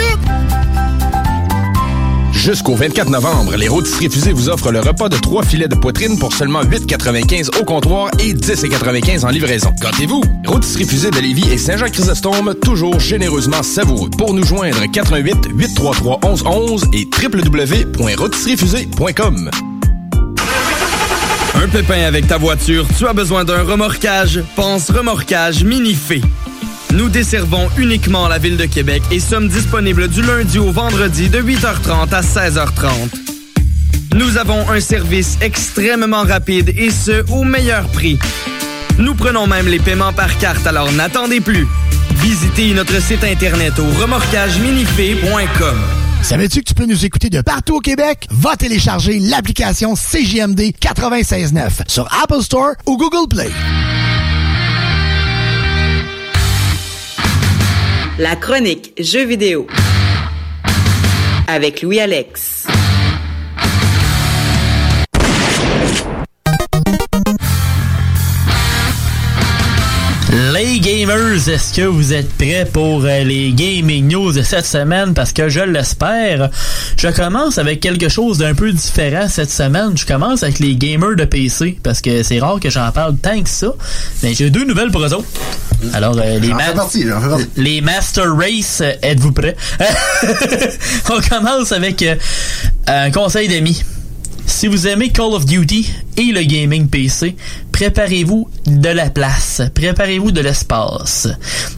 Jusqu'au 24 novembre, les rôtisseries fusées vous offrent le repas de trois filets de poitrine pour seulement 8,95 au comptoir et 10,95 en livraison. Gâtez-vous! Rôtisserie fusée de Lévis et Saint-Jean-Chrysostome, toujours généreusement savoureux. Pour nous joindre, 88 833 1111 et www.rôtisseriefusée.com. Un pépin avec ta voiture, tu as besoin d'un remorquage? Pense remorquage Minifé. Nous desservons uniquement la ville de Québec et sommes disponibles du lundi au vendredi de 8h30 à 16h30. Nous avons un service extrêmement rapide et ce, au meilleur prix. Nous prenons même les paiements par carte, alors n'attendez plus. Visitez notre site internet au remorquageminifé.com. Savais-tu que tu peux nous écouter de partout au Québec? Va télécharger l'application CJMD 96.9 sur Apple Store ou Google Play. La chronique Jeux vidéo avec Louis Alex. Les gamers, est-ce que vous êtes prêts pour euh, les gaming news de cette semaine? Parce que je l'espère. Je commence avec quelque chose d'un peu différent cette semaine. Je commence avec les gamers de PC. Parce que c'est rare que j'en parle tant que ça. Mais j'ai deux nouvelles pour eux autres. Alors, euh, les, ma- partie, les Master Race, euh, êtes-vous prêts? On commence avec euh, un conseil d'amis. Si vous aimez Call of Duty et le gaming PC, préparez-vous de la place, préparez-vous de l'espace.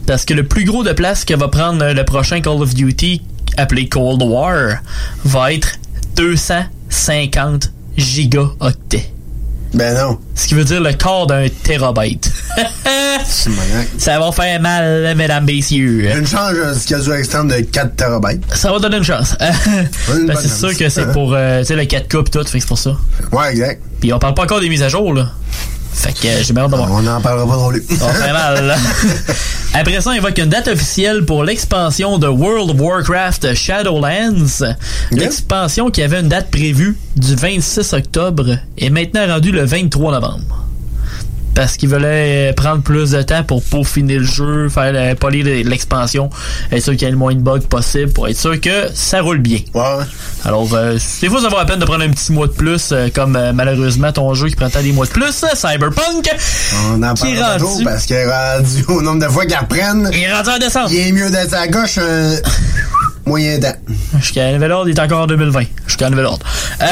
Parce que le plus gros de place que va prendre le prochain Call of Duty, appelé Cold War, va être 250 gigaoctets. Ben non. Ce qui veut dire le quart d'un terabyte. Ça va faire mal, mesdames, messieurs. Une chance euh, ce du externe de 4 terabytes. Ça va donner une chance. Ben, c'est sûr que c'est pour euh, tu sais, le 4K pis tout, c'est pour ça. Ouais, exact. Puis on parle pas encore des mises à jour, là. Fait que j'ai bien hâte de voir. On n'en parlera pas non plus. Faire mal. Après ça, on évoque une date officielle pour l'expansion de World of Warcraft Shadowlands. L'expansion qui avait une date prévue du 26 octobre est maintenant rendue le 23 novembre. Parce qu'ils voulaient prendre plus de temps pour peaufiner le jeu, faire euh, polir l'expansion, être sûr qu'il y ait le moins de bugs possible pour être sûr que ça roule bien. Alors, euh, des fois, ça vaut la peine de prendre un petit mois de plus, euh, comme euh, malheureusement ton jeu qui prend tant des mois de plus, euh, Cyberpunk. On en Qui pas rendu- parce qu'il est rendu au nombre de fois qu'ils reprennent. Il est rendu en décembre. Il est mieux d'être à gauche un moyen temps. Jusqu'à Nouvel Ordre, il est encore en 2020. Jusqu'à Nouvel Ordre.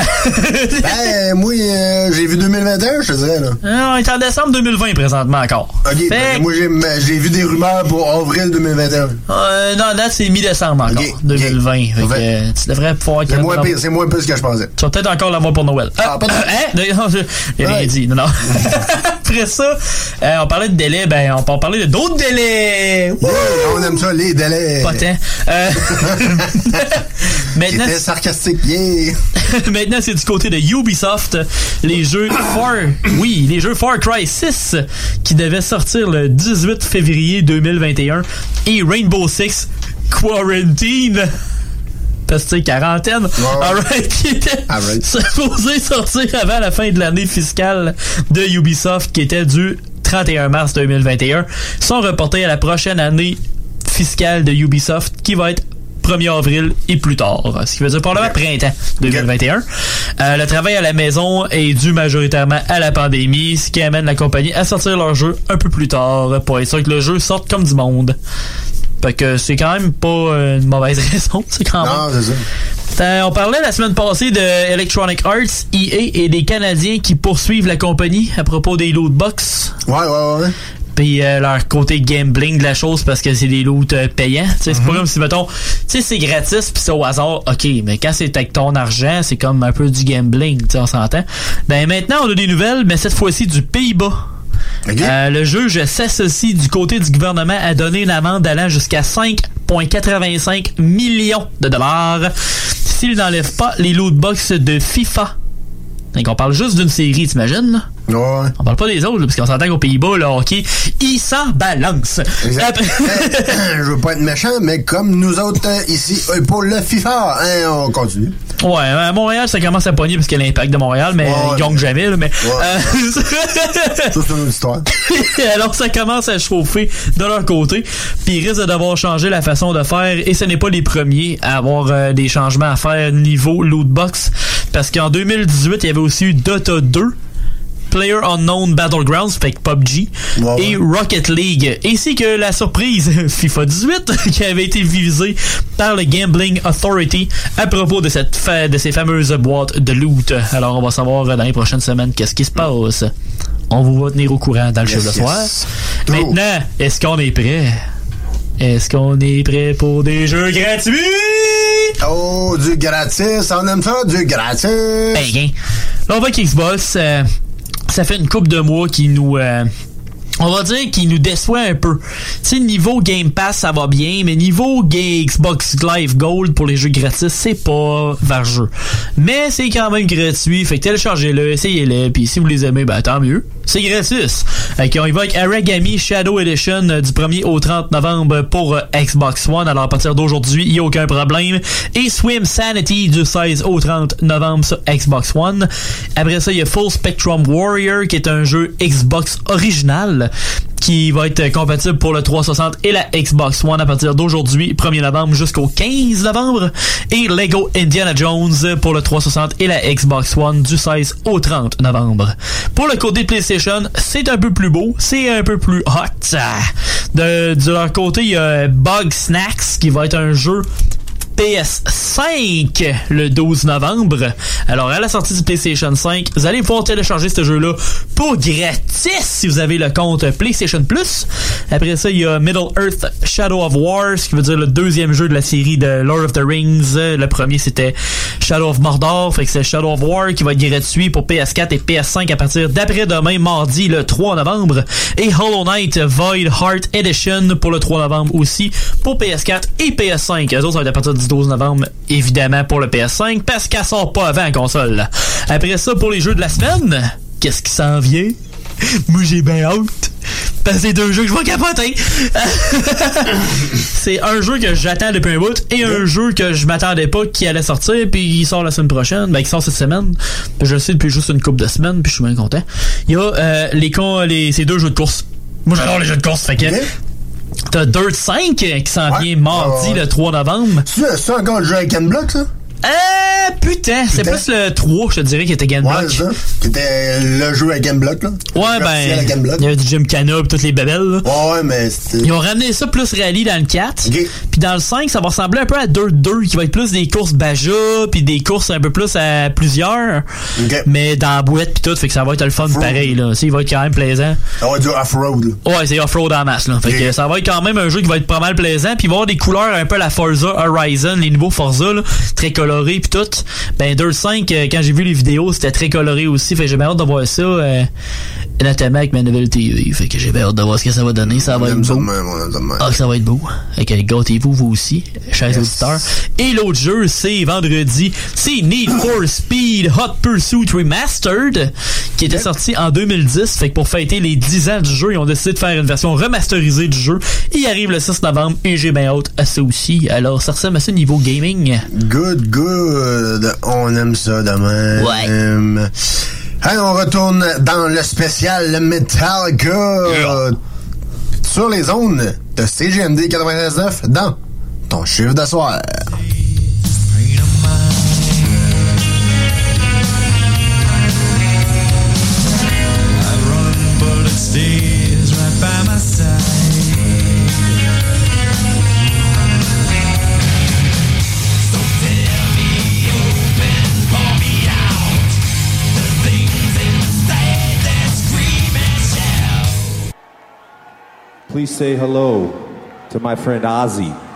Ben, moi, euh, j'ai vu 2021, je te dirais, là. non, on est en décembre 2020 présentement encore. OK, ben, moi, j'ai j'ai vu des rumeurs pour avril 2021. Euh, non, date, c'est mi-décembre encore. 2020. Fait que, euh, tu devrais pouvoir C'est moins pire, c'est moins pire que je pensais. Tu vas peut-être encore l'avoir pour Noël. Ah, hein? Non, je- J'ai rien dit. Non, non. Après ça, euh, on parlait de délai. Ben, on peut en parler de d'autres délais. Aime ça, les délais. Pas tant. Euh, maintenant, sarcastique, yeah. Maintenant, c'est du côté de Ubisoft. Les jeux Far, oui, les jeux Far Cry 6 qui devaient sortir le 18 février 2021 et Rainbow Six Quarantine. Parce que quarantaine. Alright, qui était supposé sortir avant la fin de l'année fiscale de Ubisoft qui était du 31 mars 2021 sont reportés à la prochaine année fiscale de Ubisoft qui va être 1er avril et plus tard. Ce qui veut dire probablement printemps 2021. Euh, le travail à la maison est dû majoritairement à la pandémie, ce qui amène la compagnie à sortir leur jeu un peu plus tard pour être sûr que le jeu sorte comme du monde. Fait que c'est quand même pas une mauvaise raison, c'est quand même. Non, c'est ça. Euh, on parlait la semaine passée de Electronic Arts, EA et des Canadiens qui poursuivent la compagnie à propos des loot box. Ouais, ouais, ouais. Puis euh, leur côté gambling de la chose parce que c'est des loots euh, payants. Tu sais, C'est pas comme si, mettons, tu sais, c'est gratis puis c'est au hasard, ok, mais quand c'est avec ton argent, c'est comme un peu du gambling, tu on s'entend. Ben maintenant, on a des nouvelles, mais cette fois-ci du Pays-Bas. Euh, le juge s'associe du côté du gouvernement à donner une amende allant jusqu'à 5,85 millions de dollars s'il n'enlève pas les loot box de FIFA Donc on parle juste d'une série, t'imagines? Ouais. On parle pas des autres, là, parce qu'on s'entend qu'aux Pays-Bas, le hockey, il s'en balance. Exact. je veux pas être méchant, mais comme nous autres euh, ici, euh, pour le FIFA, hein, on continue. Ouais, à Montréal, ça commence à pogner parce qu'il y a l'impact de Montréal, mais Ouais, ils gagnent jamais, là, mais... euh, Ça, c'est une histoire. Alors ça commence à chauffer de leur côté, puis ils risquent de devoir changer la façon de faire, et ce n'est pas les premiers à avoir euh, des changements à faire niveau lootbox, parce qu'en 2018, il y avait aussi eu Dota 2, Player Unknown Battlegrounds, fait que PUBG, et Rocket League, ainsi que la surprise FIFA 18 qui avait été visée par le Gambling Authority à propos de cette fa- de ces fameuses boîtes de loot. Alors on va savoir dans les prochaines semaines qu'est-ce qui se passe. On vous va tenir au courant dans le Yes, show de yes. soir. Maintenant, est-ce qu'on est prêt? Est-ce qu'on est prêt pour des jeux gratuits? Oh, du gratis, on aime ça, du gratis. Ben, bien. Là, on voit qu'Xbox, euh, ça fait une coupe de mois qui nous... euh, on va dire qu'il nous déçoit un peu. Tu sais, niveau Game Pass, ça va bien, mais niveau Xbox Live Gold pour les jeux gratis, c'est pas vargeux. Mais c'est quand même gratuit, fait que téléchargez-le, essayez-le, puis si vous les aimez, ben tant mieux. C'est gratis. Y va avec Aragami Shadow Edition euh, du 1er au 30 novembre pour euh, Xbox One. Alors à partir d'aujourd'hui, il n'y a aucun problème. Et Swim Sanity du 16 au 30 novembre sur Xbox One. Après ça, il y a Full Spectrum Warrior qui est un jeu Xbox original qui va être compatible pour le 360 et la Xbox One à partir d'aujourd'hui, 1er novembre jusqu'au 15 novembre. Et Lego Indiana Jones pour le 360 et la Xbox One du 16 au 30 novembre. Pour le côté PlayStation, c'est un peu plus beau, c'est un peu plus hot. De, de leur côté, il y a Bug Snacks qui va être un jeu PS5 le 12 novembre. Alors, à la sortie du PlayStation 5, vous allez pouvoir télécharger ce jeu-là pour gratis si vous avez le compte PlayStation Plus. Après ça, il y a Middle Earth Shadow of War, ce qui veut dire le deuxième jeu de la série de Lord of the Rings. Le premier, c'était Shadow of Mordor, fait que c'est Shadow of War qui va être gratuit pour PS4 et PS5 à partir d'après-demain, mardi, le 3 novembre. Et Hollow Knight Void Heart Edition pour le 3 novembre aussi, pour PS4 et PS5. Eux autres, ça va être à partir 12 novembre, évidemment, pour le PS5, parce qu'elle sort pas avant la console. Après ça, pour les jeux de la semaine, qu'est-ce qui s'en vient? Moi, j'ai bien hâte. Parce que c'est deux jeux que je vais capoter. c'est un jeu que j'attends depuis un bout et un jeu que je m'attendais pas qui allait sortir puis il sort la semaine prochaine. Ben, il sort cette semaine. Je le sais depuis juste une couple de semaines puis je suis bien content. Il y a euh, les, con- les ces deux jeux de course. Moi, j'adore les jeux de course. Fait que t'as Dirt 5 qui s'en vient mardi le 3 novembre. C'est encore le jeu avec Block, ça? Euh, putain, c'est plus le 3, je te dirais, qui était Game Ouais, Block. c'est ça. C'était le jeu avec Block, là. Ouais, ben, il y avait du Jim Cana pis toutes les bébelles, là. Ouais, ouais, mais c'était. Ils ont ramené ça plus rallye dans le 4. Puis dans le 5, ça va ressembler un peu à Dirt 2, qui va être plus des courses Baja, puis des courses un peu plus à plusieurs. Mais dans la boîte pis tout, fait que ça va être le fun pareil, là. Sais, il va être quand même plaisant. Ça va être du off-road. Ouais, c'est off-road en masse, là. Fait que ça va être quand même un jeu qui va être pas mal plaisant. Puis il va avoir des couleurs un peu à la Forza Horizon, les nouveaux Forza, là. Très colorés puis tout. Ben, Dirt 5, euh, quand j'ai vu les vidéos, c'était très coloré aussi. Fait j'ai bien hâte de voir ça. Notamment avec ma nouvelle TV. Fait que j'ai bien hâte de voir ce que ça va donner. Ça va être beau. Ah, ça va être beau. Fait que gâtez-vous, vous aussi, chers auditeurs. Et l'autre jeu, c'est vendredi. C'est Need for Speed Hot Pursuit Remastered, qui était sorti en 2010. Fait que pour fêter les 10 ans du jeu, ils ont décidé de faire une version remasterisée du jeu. Il arrive le 6 novembre et j'ai bien hâte à ça aussi. Alors, ça ressemble à ça niveau gaming. Good, good. On aime ça demain. Ouais. Hey, on retourne dans le spécial Metallica. Sur les zones de CGMD 96.9 dans ton chiffre d'asseoir. Please say hello to my friend Ozzy.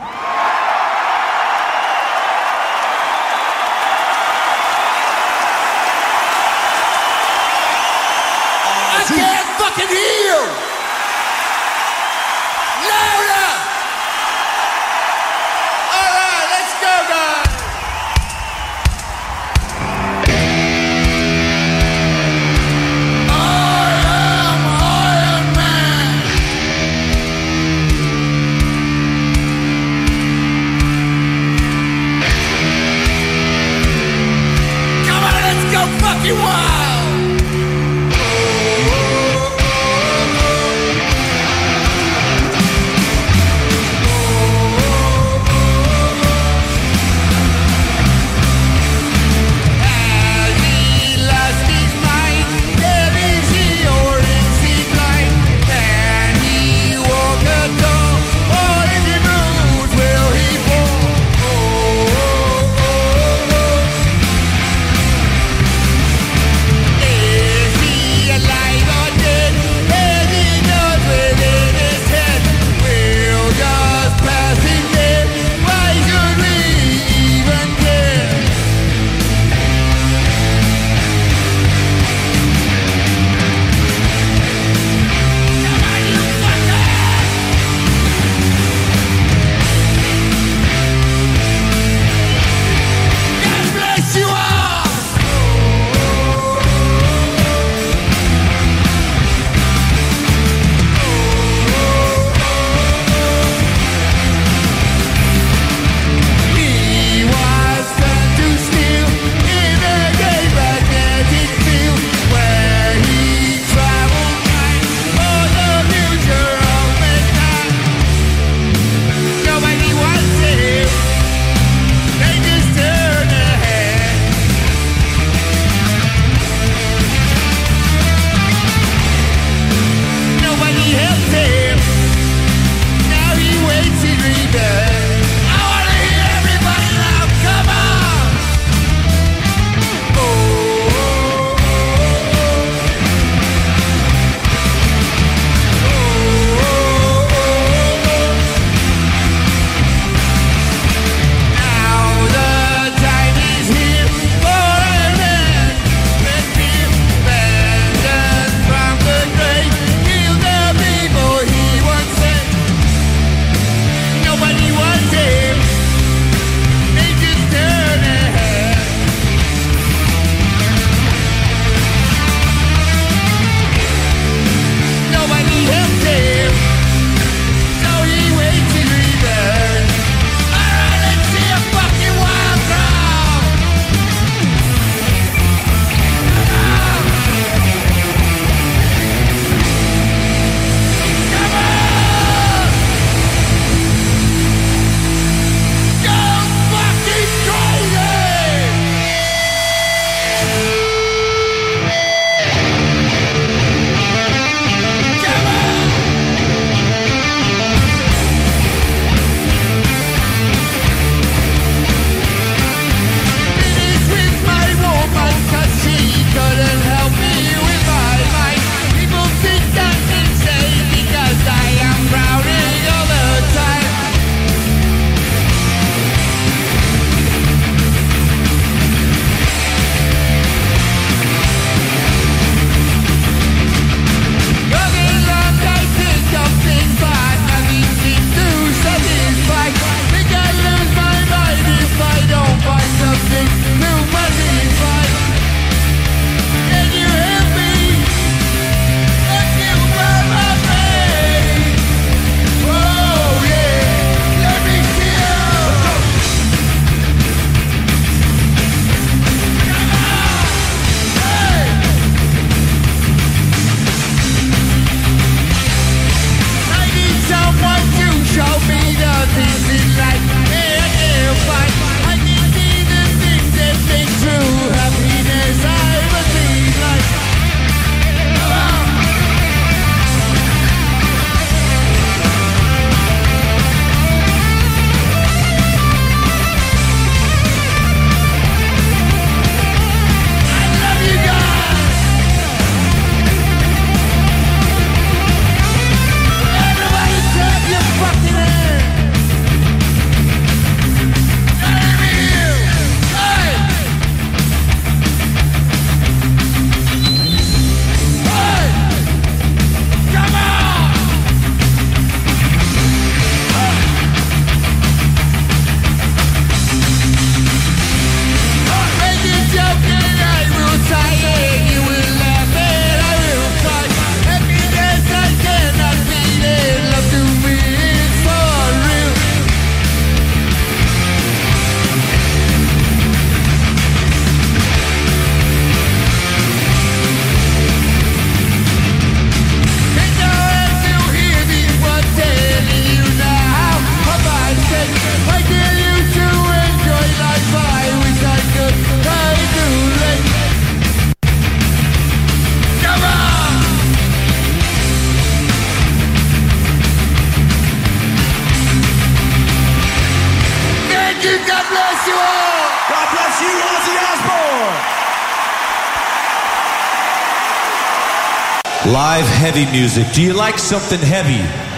Heavy music. Do you like something heavy?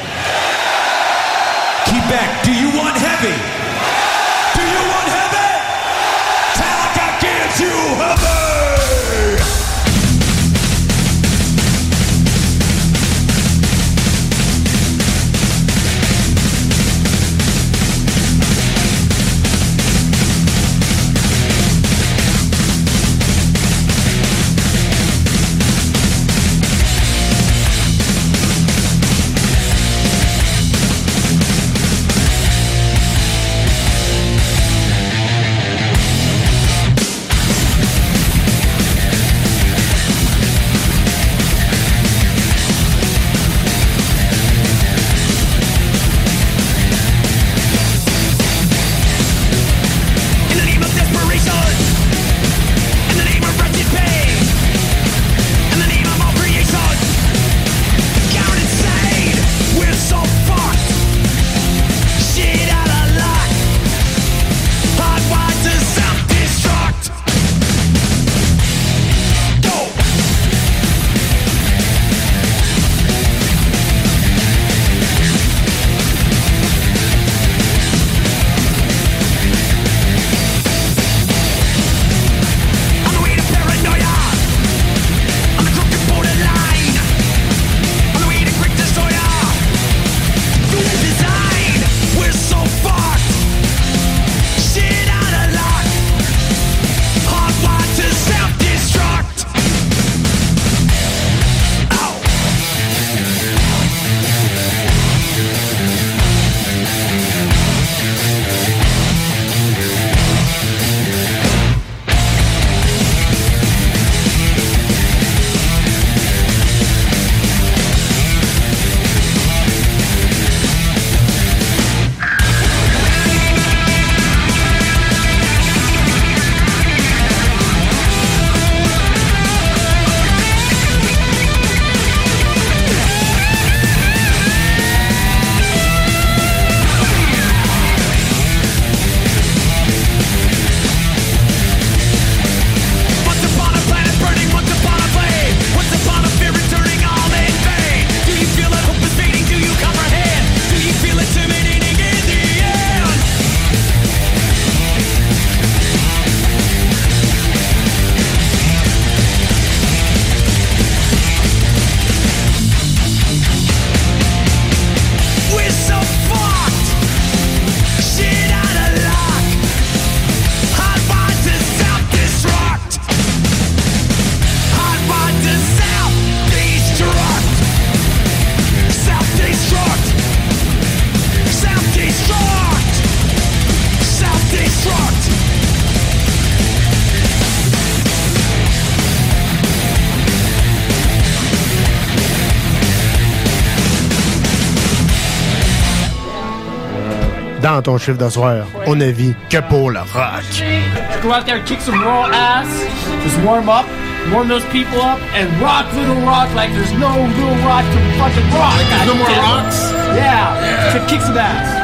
Dans ton chiffre de soir, on ne vit que pour le rock. Go out there, kick some raw ass, just warm up, warm those people up, and rock little rock like there's no little rock to fucking rock. Like there's no more rocks? Yeah, to kick some ass.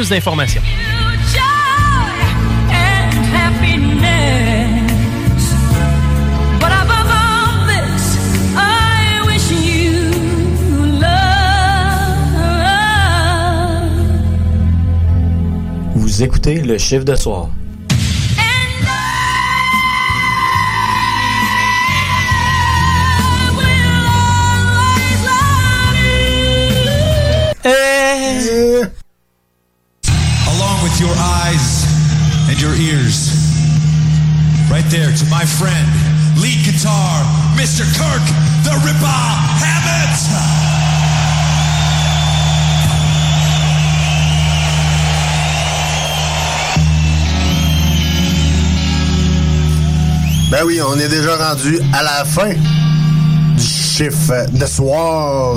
d'informations. Vous écoutez le chiffre de soir. your ears. Right there to my friend, lead guitar, Mr. Kirk the Ripper Hammett. Ben oui, on est déjà rendu à la fin du chiffre de soir.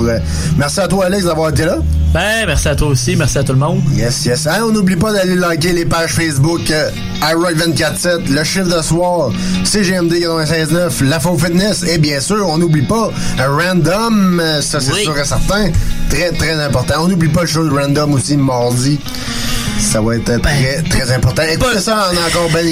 Merci à toi, Alex, d'avoir été là. Ben, merci à toi aussi, merci à tout le monde. Yes, yes. Hein, on n'oublie pas d'aller liker les pages Facebook euh, iRock247, le chiffre de soir, CGMD 96.9, La Faux Fitness, et bien sûr, on n'oublie pas Random, euh, ça c'est Oui. sûr et certain, très très important. On n'oublie pas le show de Random aussi, mardi. Ça va être très très important. Écoutez ça, on a encore ben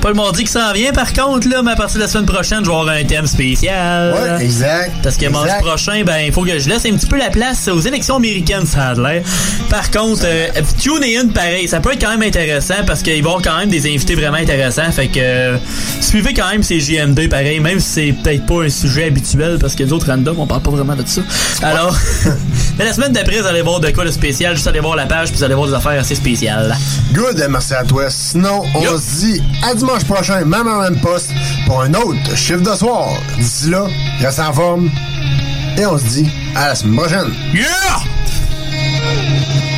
Pas le mardi qui s'en vient, par contre, là, mais à partir de la semaine prochaine, je vais avoir un thème spécial. Ouais, exact. Parce que mardi prochain, ben, il faut que je laisse un petit peu la place aux élections américaines, ça a l'air. Par contre, euh, tune in pareil, ça peut être quand même intéressant parce qu'il va y avoir quand même des invités vraiment intéressants. Fait que euh, suivez quand même ces JMD pareil, même si c'est peut-être pas un sujet habituel parce que les autres random, on parle pas vraiment de ça. Alors, mais la semaine d'après, vous allez voir de quoi de spécial, juste aller voir la page puis vous allez voir des affaires assez spéciales. Good, merci à toi. Sinon, on se dit à dimanche prochain, même en même poste, pour un autre chiffre de soir. D'ici là, reste en forme. Et on se dit à la semaine prochaine. Yeah!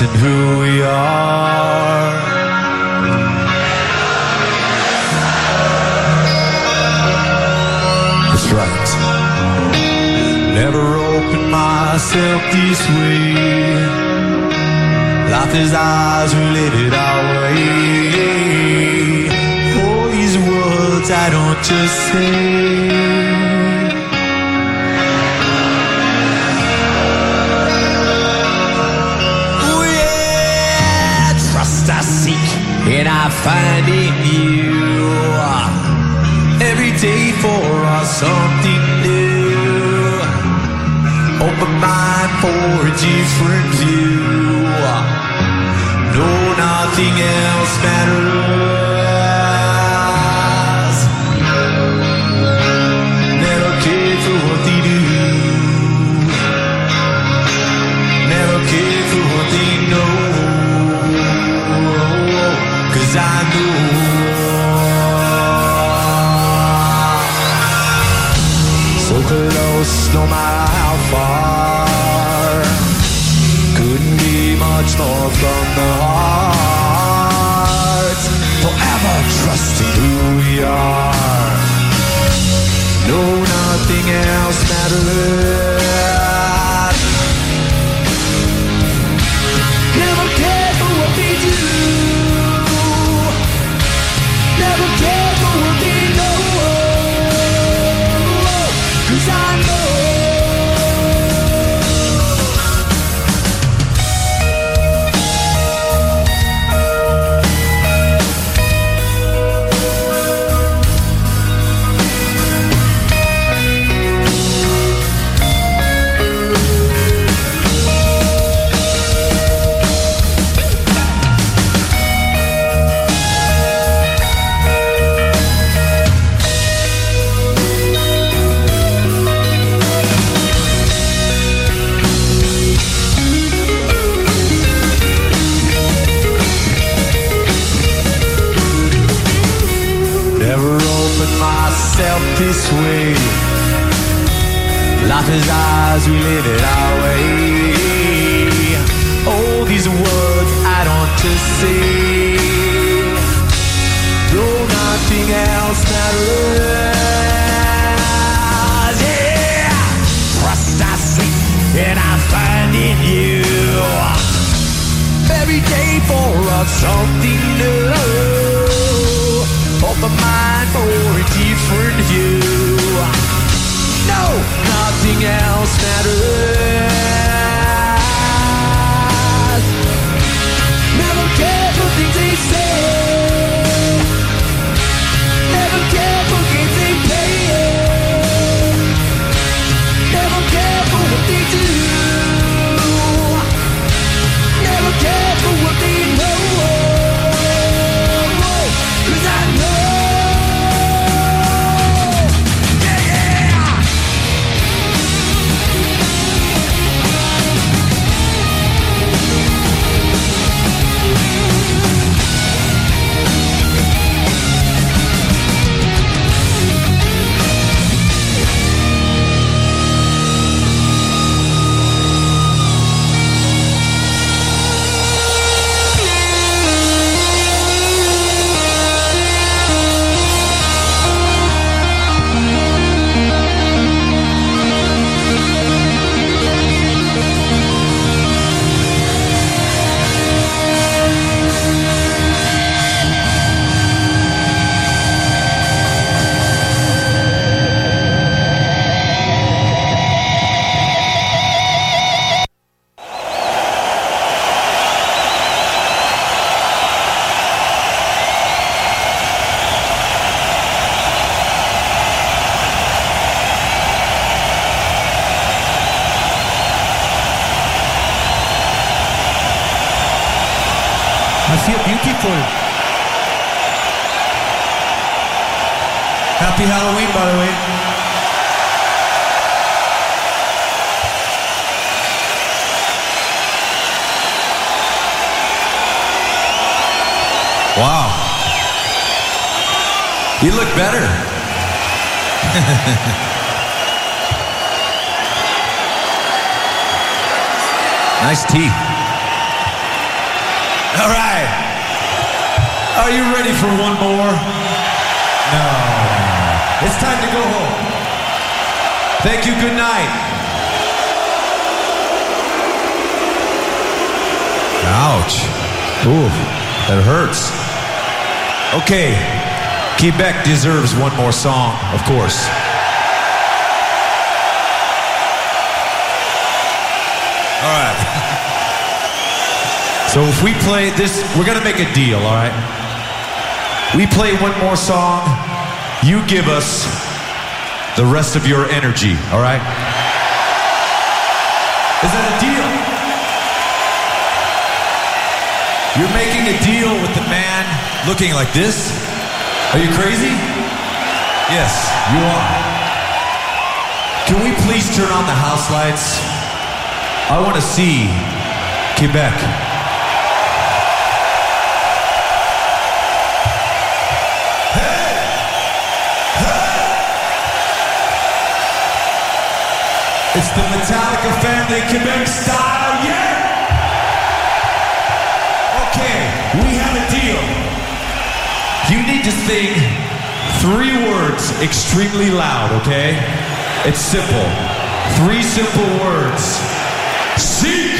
Trusting who we are. That's right. Never opened myself this way. Life is ours, we live it our way. All these words I don't just say. Find in you. Every day for us something new. Open mind for a different view. No, nothing else matters. No matter how far. Couldn't be much more from the heart. Forever trusting who we are. No, nothing else matters. Quebec deserves one more song, of course. All right. So if we play this, we're gonna make a deal, all right? We play one more song, you give us the rest of your energy, all right? Is that a deal? You're making a deal with the man looking like this? Are you crazy? Yes, you are. Can we please turn on the house lights? I want to see Quebec. It's the Metallica family Quebec style, yeah! Okay, we have a deal. You need to sing three words extremely loud, okay? It's simple. Three simple words. Seek